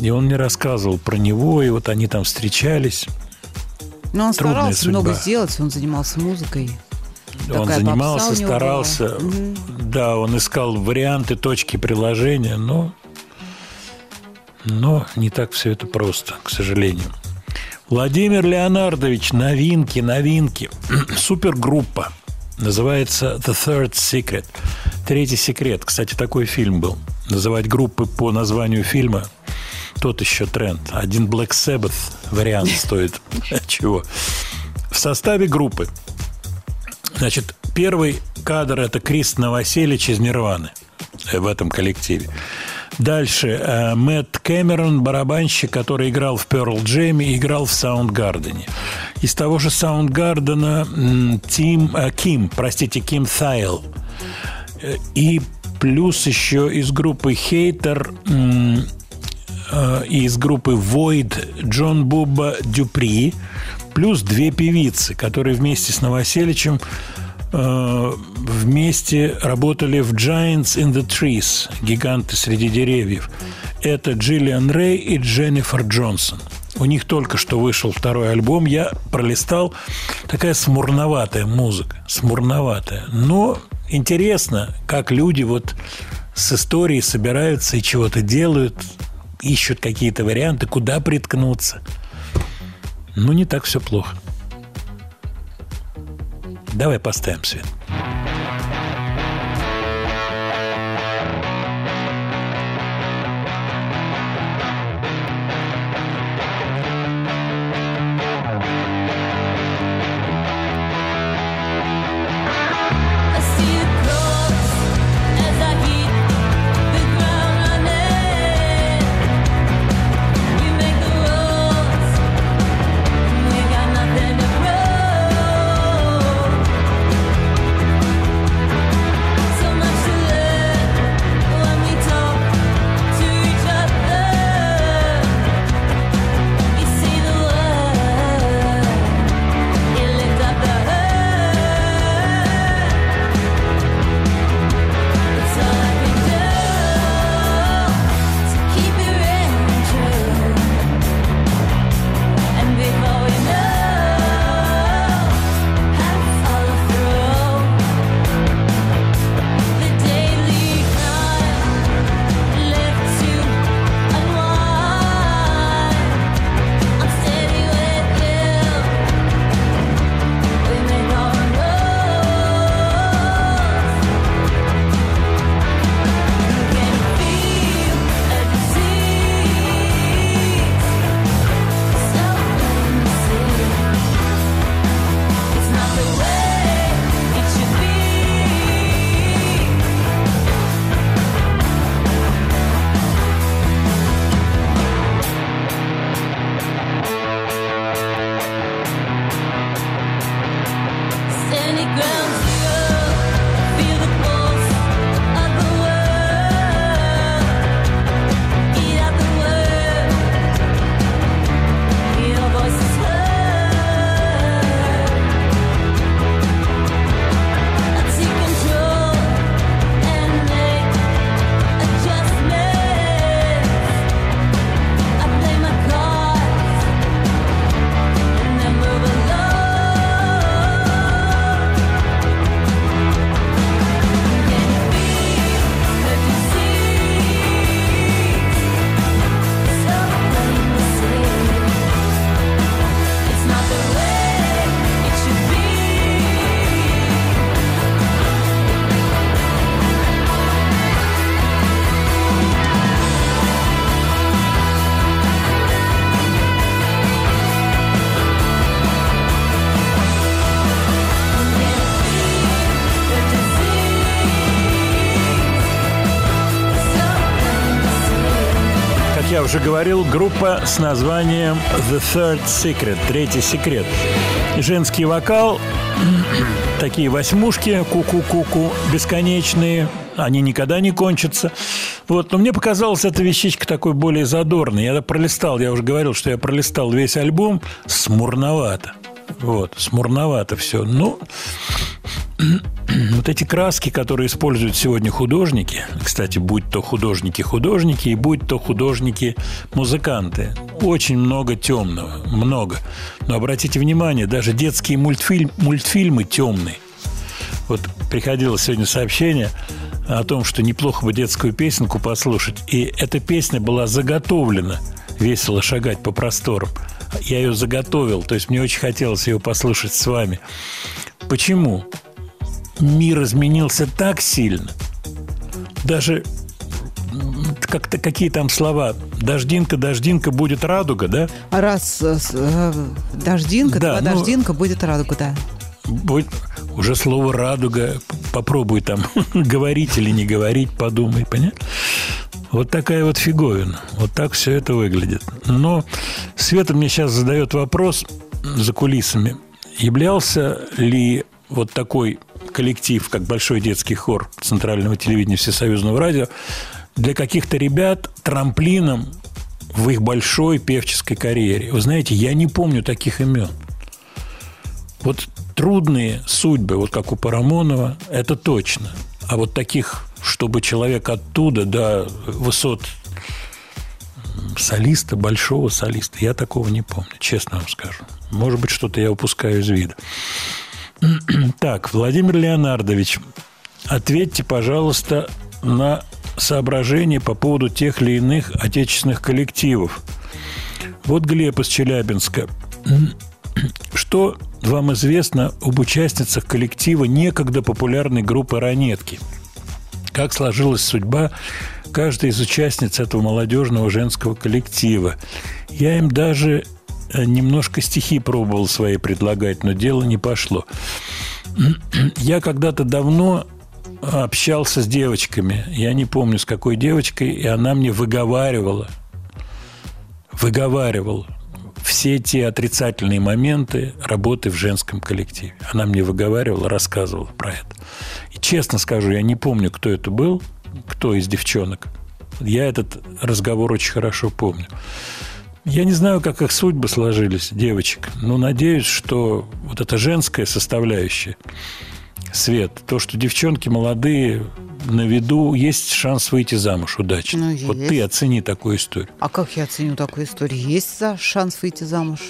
И он мне рассказывал про него, и вот они там встречались. Но он Трудная старался судьба. много сделать, он занимался музыкой. он Такая занимался, него была. старался. Да, он искал варианты, точки приложения, но, но не так все это просто, к сожалению. Владимир Леонардович, новинки, новинки. Супергруппа. Называется The Third Secret. Третий секрет. Кстати, такой фильм был. Называть группы по названию фильма тот еще тренд. Один Black Sabbath вариант стоит. Чего? В составе группы Значит, первый кадр – это Крис Новоселич из «Нирваны» в этом коллективе. Дальше э, Мэтт Кэмерон, барабанщик, который играл в Pearl Jam и играл в Саундгардене. Из того же Саундгардена Тим, э, Ким, простите, Ким Тhaйл. Э, И плюс еще из группы Хейтер из группы Void Джон Буба Дюпри, плюс две певицы, которые вместе с Новоселичем э, вместе работали в Giants in the Trees, гиганты среди деревьев. Это Джиллиан Рэй и Дженнифер Джонсон. У них только что вышел второй альбом. Я пролистал. Такая смурноватая музыка. Смурноватая. Но интересно, как люди вот с историей собираются и чего-то делают, ищут какие-то варианты, куда приткнуться. Ну, не так все плохо. Давай поставим свет. Уже говорил, группа с названием The Third Secret, третий секрет. Женский вокал, такие восьмушки, ку-ку-ку-ку, бесконечные, они никогда не кончатся. Вот, но мне показалась эта вещичка такой более задорной. Я пролистал, я уже говорил, что я пролистал весь альбом, смурновато. Вот, смурновато все. Ну, вот эти краски, которые используют сегодня художники, кстати, будь то художники-художники и будь то художники-музыканты, очень много темного, много. Но обратите внимание, даже детские мультфильм, мультфильмы темные. Вот приходило сегодня сообщение о том, что неплохо бы детскую песенку послушать. И эта песня была заготовлена «Весело шагать по просторам». Я ее заготовил, то есть мне очень хотелось ее послушать с вами. Почему? Мир изменился так сильно. Даже как-то какие там слова? Дождинка, дождинка, будет радуга, да? Раз э, э, дождинка, Да, два ну- дождинка, будет радуга, да. Будет уже слово радуга. Попробуй там говорить или не говорить, подумай, понятно? Вот такая вот фиговина. Вот так все это выглядит. Но Света мне сейчас задает вопрос за кулисами. Являлся ли вот такой коллектив, как Большой детский хор Центрального телевидения Всесоюзного радио, для каких-то ребят трамплином в их большой певческой карьере? Вы знаете, я не помню таких имен. Вот трудные судьбы, вот как у Парамонова, это точно. А вот таких, чтобы человек оттуда до высот солиста, большого солиста, я такого не помню, честно вам скажу. Может быть, что-то я упускаю из вида. Так, Владимир Леонардович, ответьте, пожалуйста, на соображения по поводу тех или иных отечественных коллективов. Вот Глеб из Челябинска. Что вам известно об участницах коллектива некогда популярной группы «Ранетки»? Как сложилась судьба каждой из участниц этого молодежного женского коллектива? Я им даже немножко стихи пробовал свои предлагать, но дело не пошло. Я когда-то давно общался с девочками. Я не помню, с какой девочкой, и она мне выговаривала, выговаривала все те отрицательные моменты работы в женском коллективе. Она мне выговаривала, рассказывала про это. И честно скажу, я не помню, кто это был, кто из девчонок. Я этот разговор очень хорошо помню. Я не знаю, как их судьбы сложились, девочек, но надеюсь, что вот эта женская составляющая, Свет, то, что девчонки молодые, на виду, есть шанс выйти замуж удачно. Ну, вот ты оцени такую историю. А как я оценю такую историю? Есть шанс выйти замуж?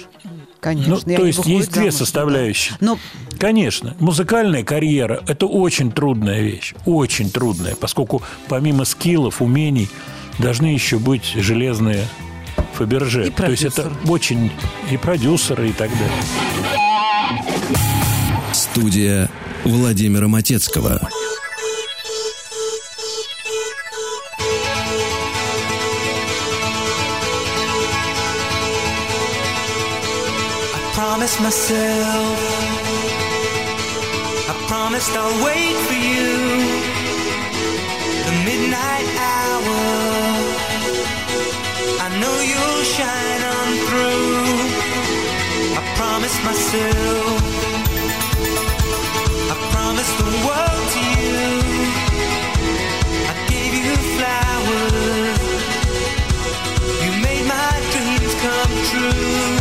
Конечно. Ну, то есть есть две замуж, составляющие. Но Конечно, музыкальная карьера – это очень трудная вещь, очень трудная, поскольку помимо скиллов, умений должны еще быть железные Фаберже. И То есть это очень и продюсеры и так далее. Студия Владимира Матецкого. promised myself. I promised I'll wait for you. Shine on through. I promise myself. I promised the world to you. I gave you flowers. You made my dreams come true.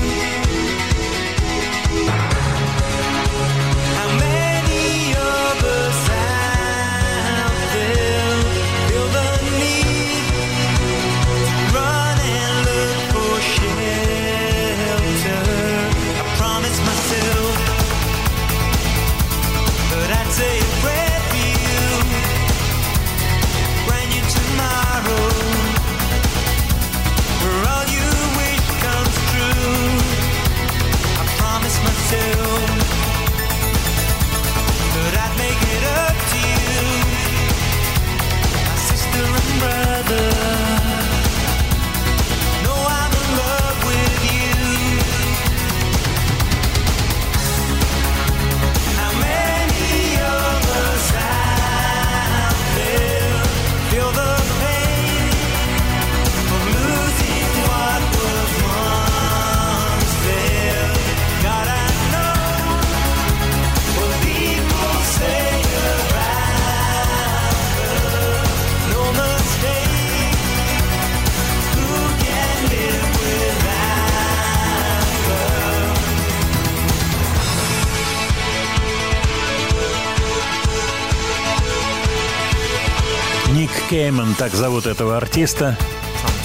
Кейман, так зовут этого артиста.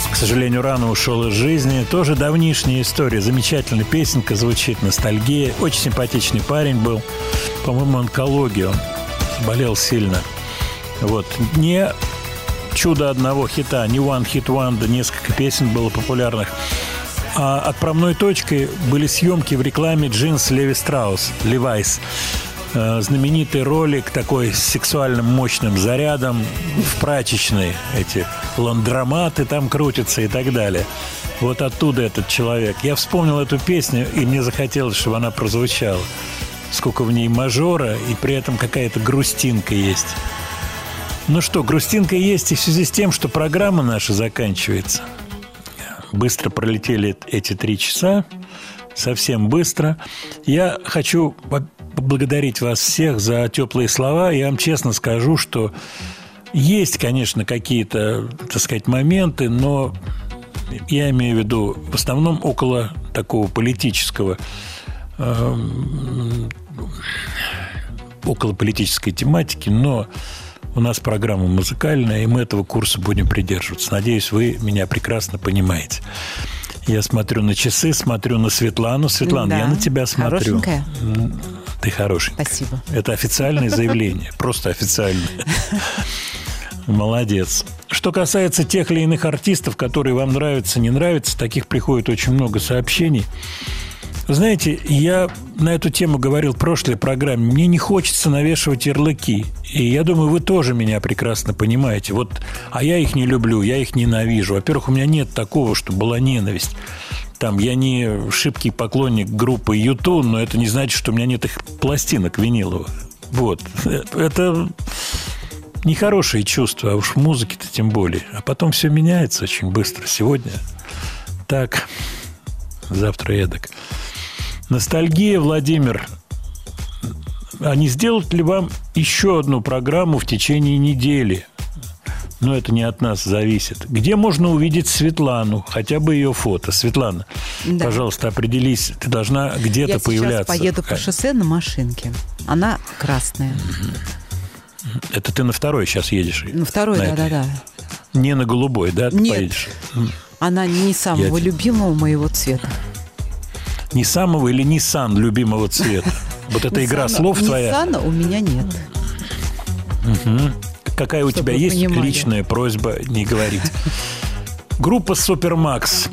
К сожалению, рано ушел из жизни. Тоже давнишняя история. Замечательная песенка, звучит ностальгия. Очень симпатичный парень был. По-моему, онкология. Он болел сильно. Вот. Не чудо одного хита, не One Hit Wonder, несколько песен было популярных. А отправной точкой были съемки в рекламе джинс Леви Страус, Levi's. Э, Знаменитый ролик такой с сексуальным мощным зарядом в прачечной. Эти ландроматы там крутятся и так далее. Вот оттуда этот человек. Я вспомнил эту песню, и мне захотелось, чтобы она прозвучала. Сколько в ней мажора, и при этом какая-то грустинка есть. Ну что, грустинка есть и в связи с тем, что программа наша заканчивается. Быстро пролетели эти три часа, совсем быстро. Я хочу поблагодарить вас всех за теплые слова. Я вам честно скажу, что есть, конечно, какие-то, так сказать, моменты, но я имею в виду в основном около такого политического эм, около политической тематики, но у нас программа музыкальная, и мы этого курса будем придерживаться. Надеюсь, вы меня прекрасно понимаете. Я смотрю на часы, смотрю на Светлану. Светлана, Да. я на тебя смотрю. Хорошенькая. Ты хорошенькая. Спасибо. Это официальное заявление. Просто официальное. Молодец. Что касается тех или иных артистов, которые вам нравятся, не нравятся, таких приходит очень много сообщений. Знаете, я на эту тему говорил в прошлой программе. Мне не хочется навешивать ярлыки. И я думаю, вы тоже меня прекрасно понимаете. Вот, а я их не люблю, я их ненавижу. Во-первых, у меня нет такого, что была ненависть. Там, я не шибкий поклонник группы Юту, но это не значит, что у меня нет их пластинок виниловых. Вот. Это нехорошие чувства, а уж в музыке-то тем более. А потом все меняется очень быстро. Сегодня так, завтра эдак. Ностальгия, Владимир. А не сделать ли вам еще одну программу в течение недели? Но это не от нас зависит. Где можно увидеть Светлану? Хотя бы ее фото. Светлана, Да. пожалуйста, определись. Ты должна где-то Я появляться. сейчас поеду по шоссе на машинке. Она красная. Это ты на второй сейчас едешь? Второй, На этой? да-да-да. Не на голубой, да, ты Нет. поедешь? Она не самого Я- любимого моего цвета. Не самого или Nissan любимого цвета? Вот эта игра слов твоя. Ниссана у меня нет. Какая у Чтобы тебя вы есть понимали. личная просьба не говорить? Группа Супермакс.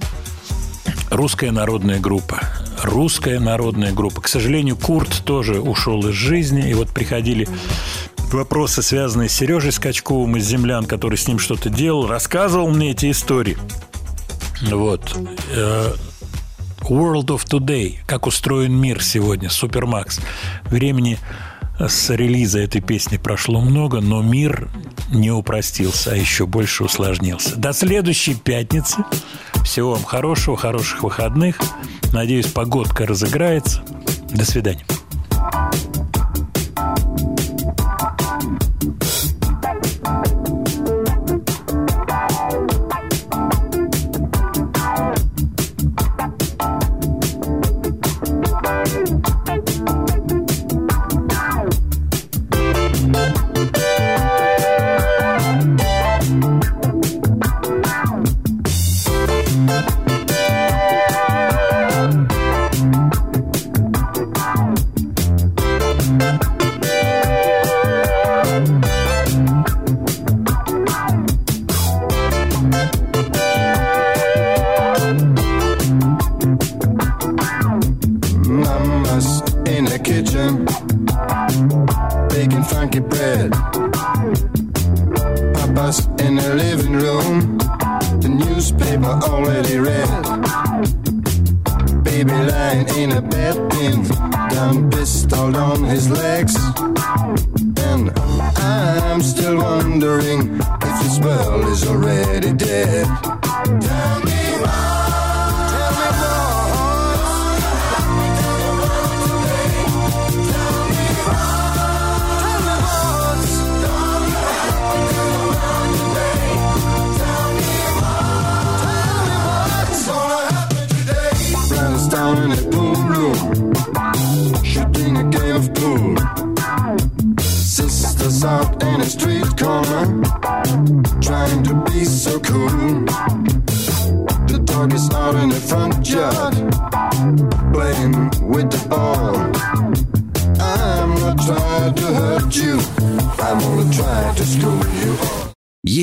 Русская народная группа. Русская народная группа. К сожалению, Курт тоже ушел из жизни. И вот приходили вопросы, связанные с Сережей Скачковым из «Землян», который с ним что-то делал, рассказывал мне эти истории. Вот. Э, World of Today. Как устроен мир сегодня. Супермакс. Времени с релиза этой песни прошло много, но мир не упростился, а еще больше усложнился. До следующей пятницы. Всего вам хорошего, хороших выходных. Надеюсь, погодка разыграется. До свидания. Newspaper already read. Baby lying in a bed, pin down pistol on his legs.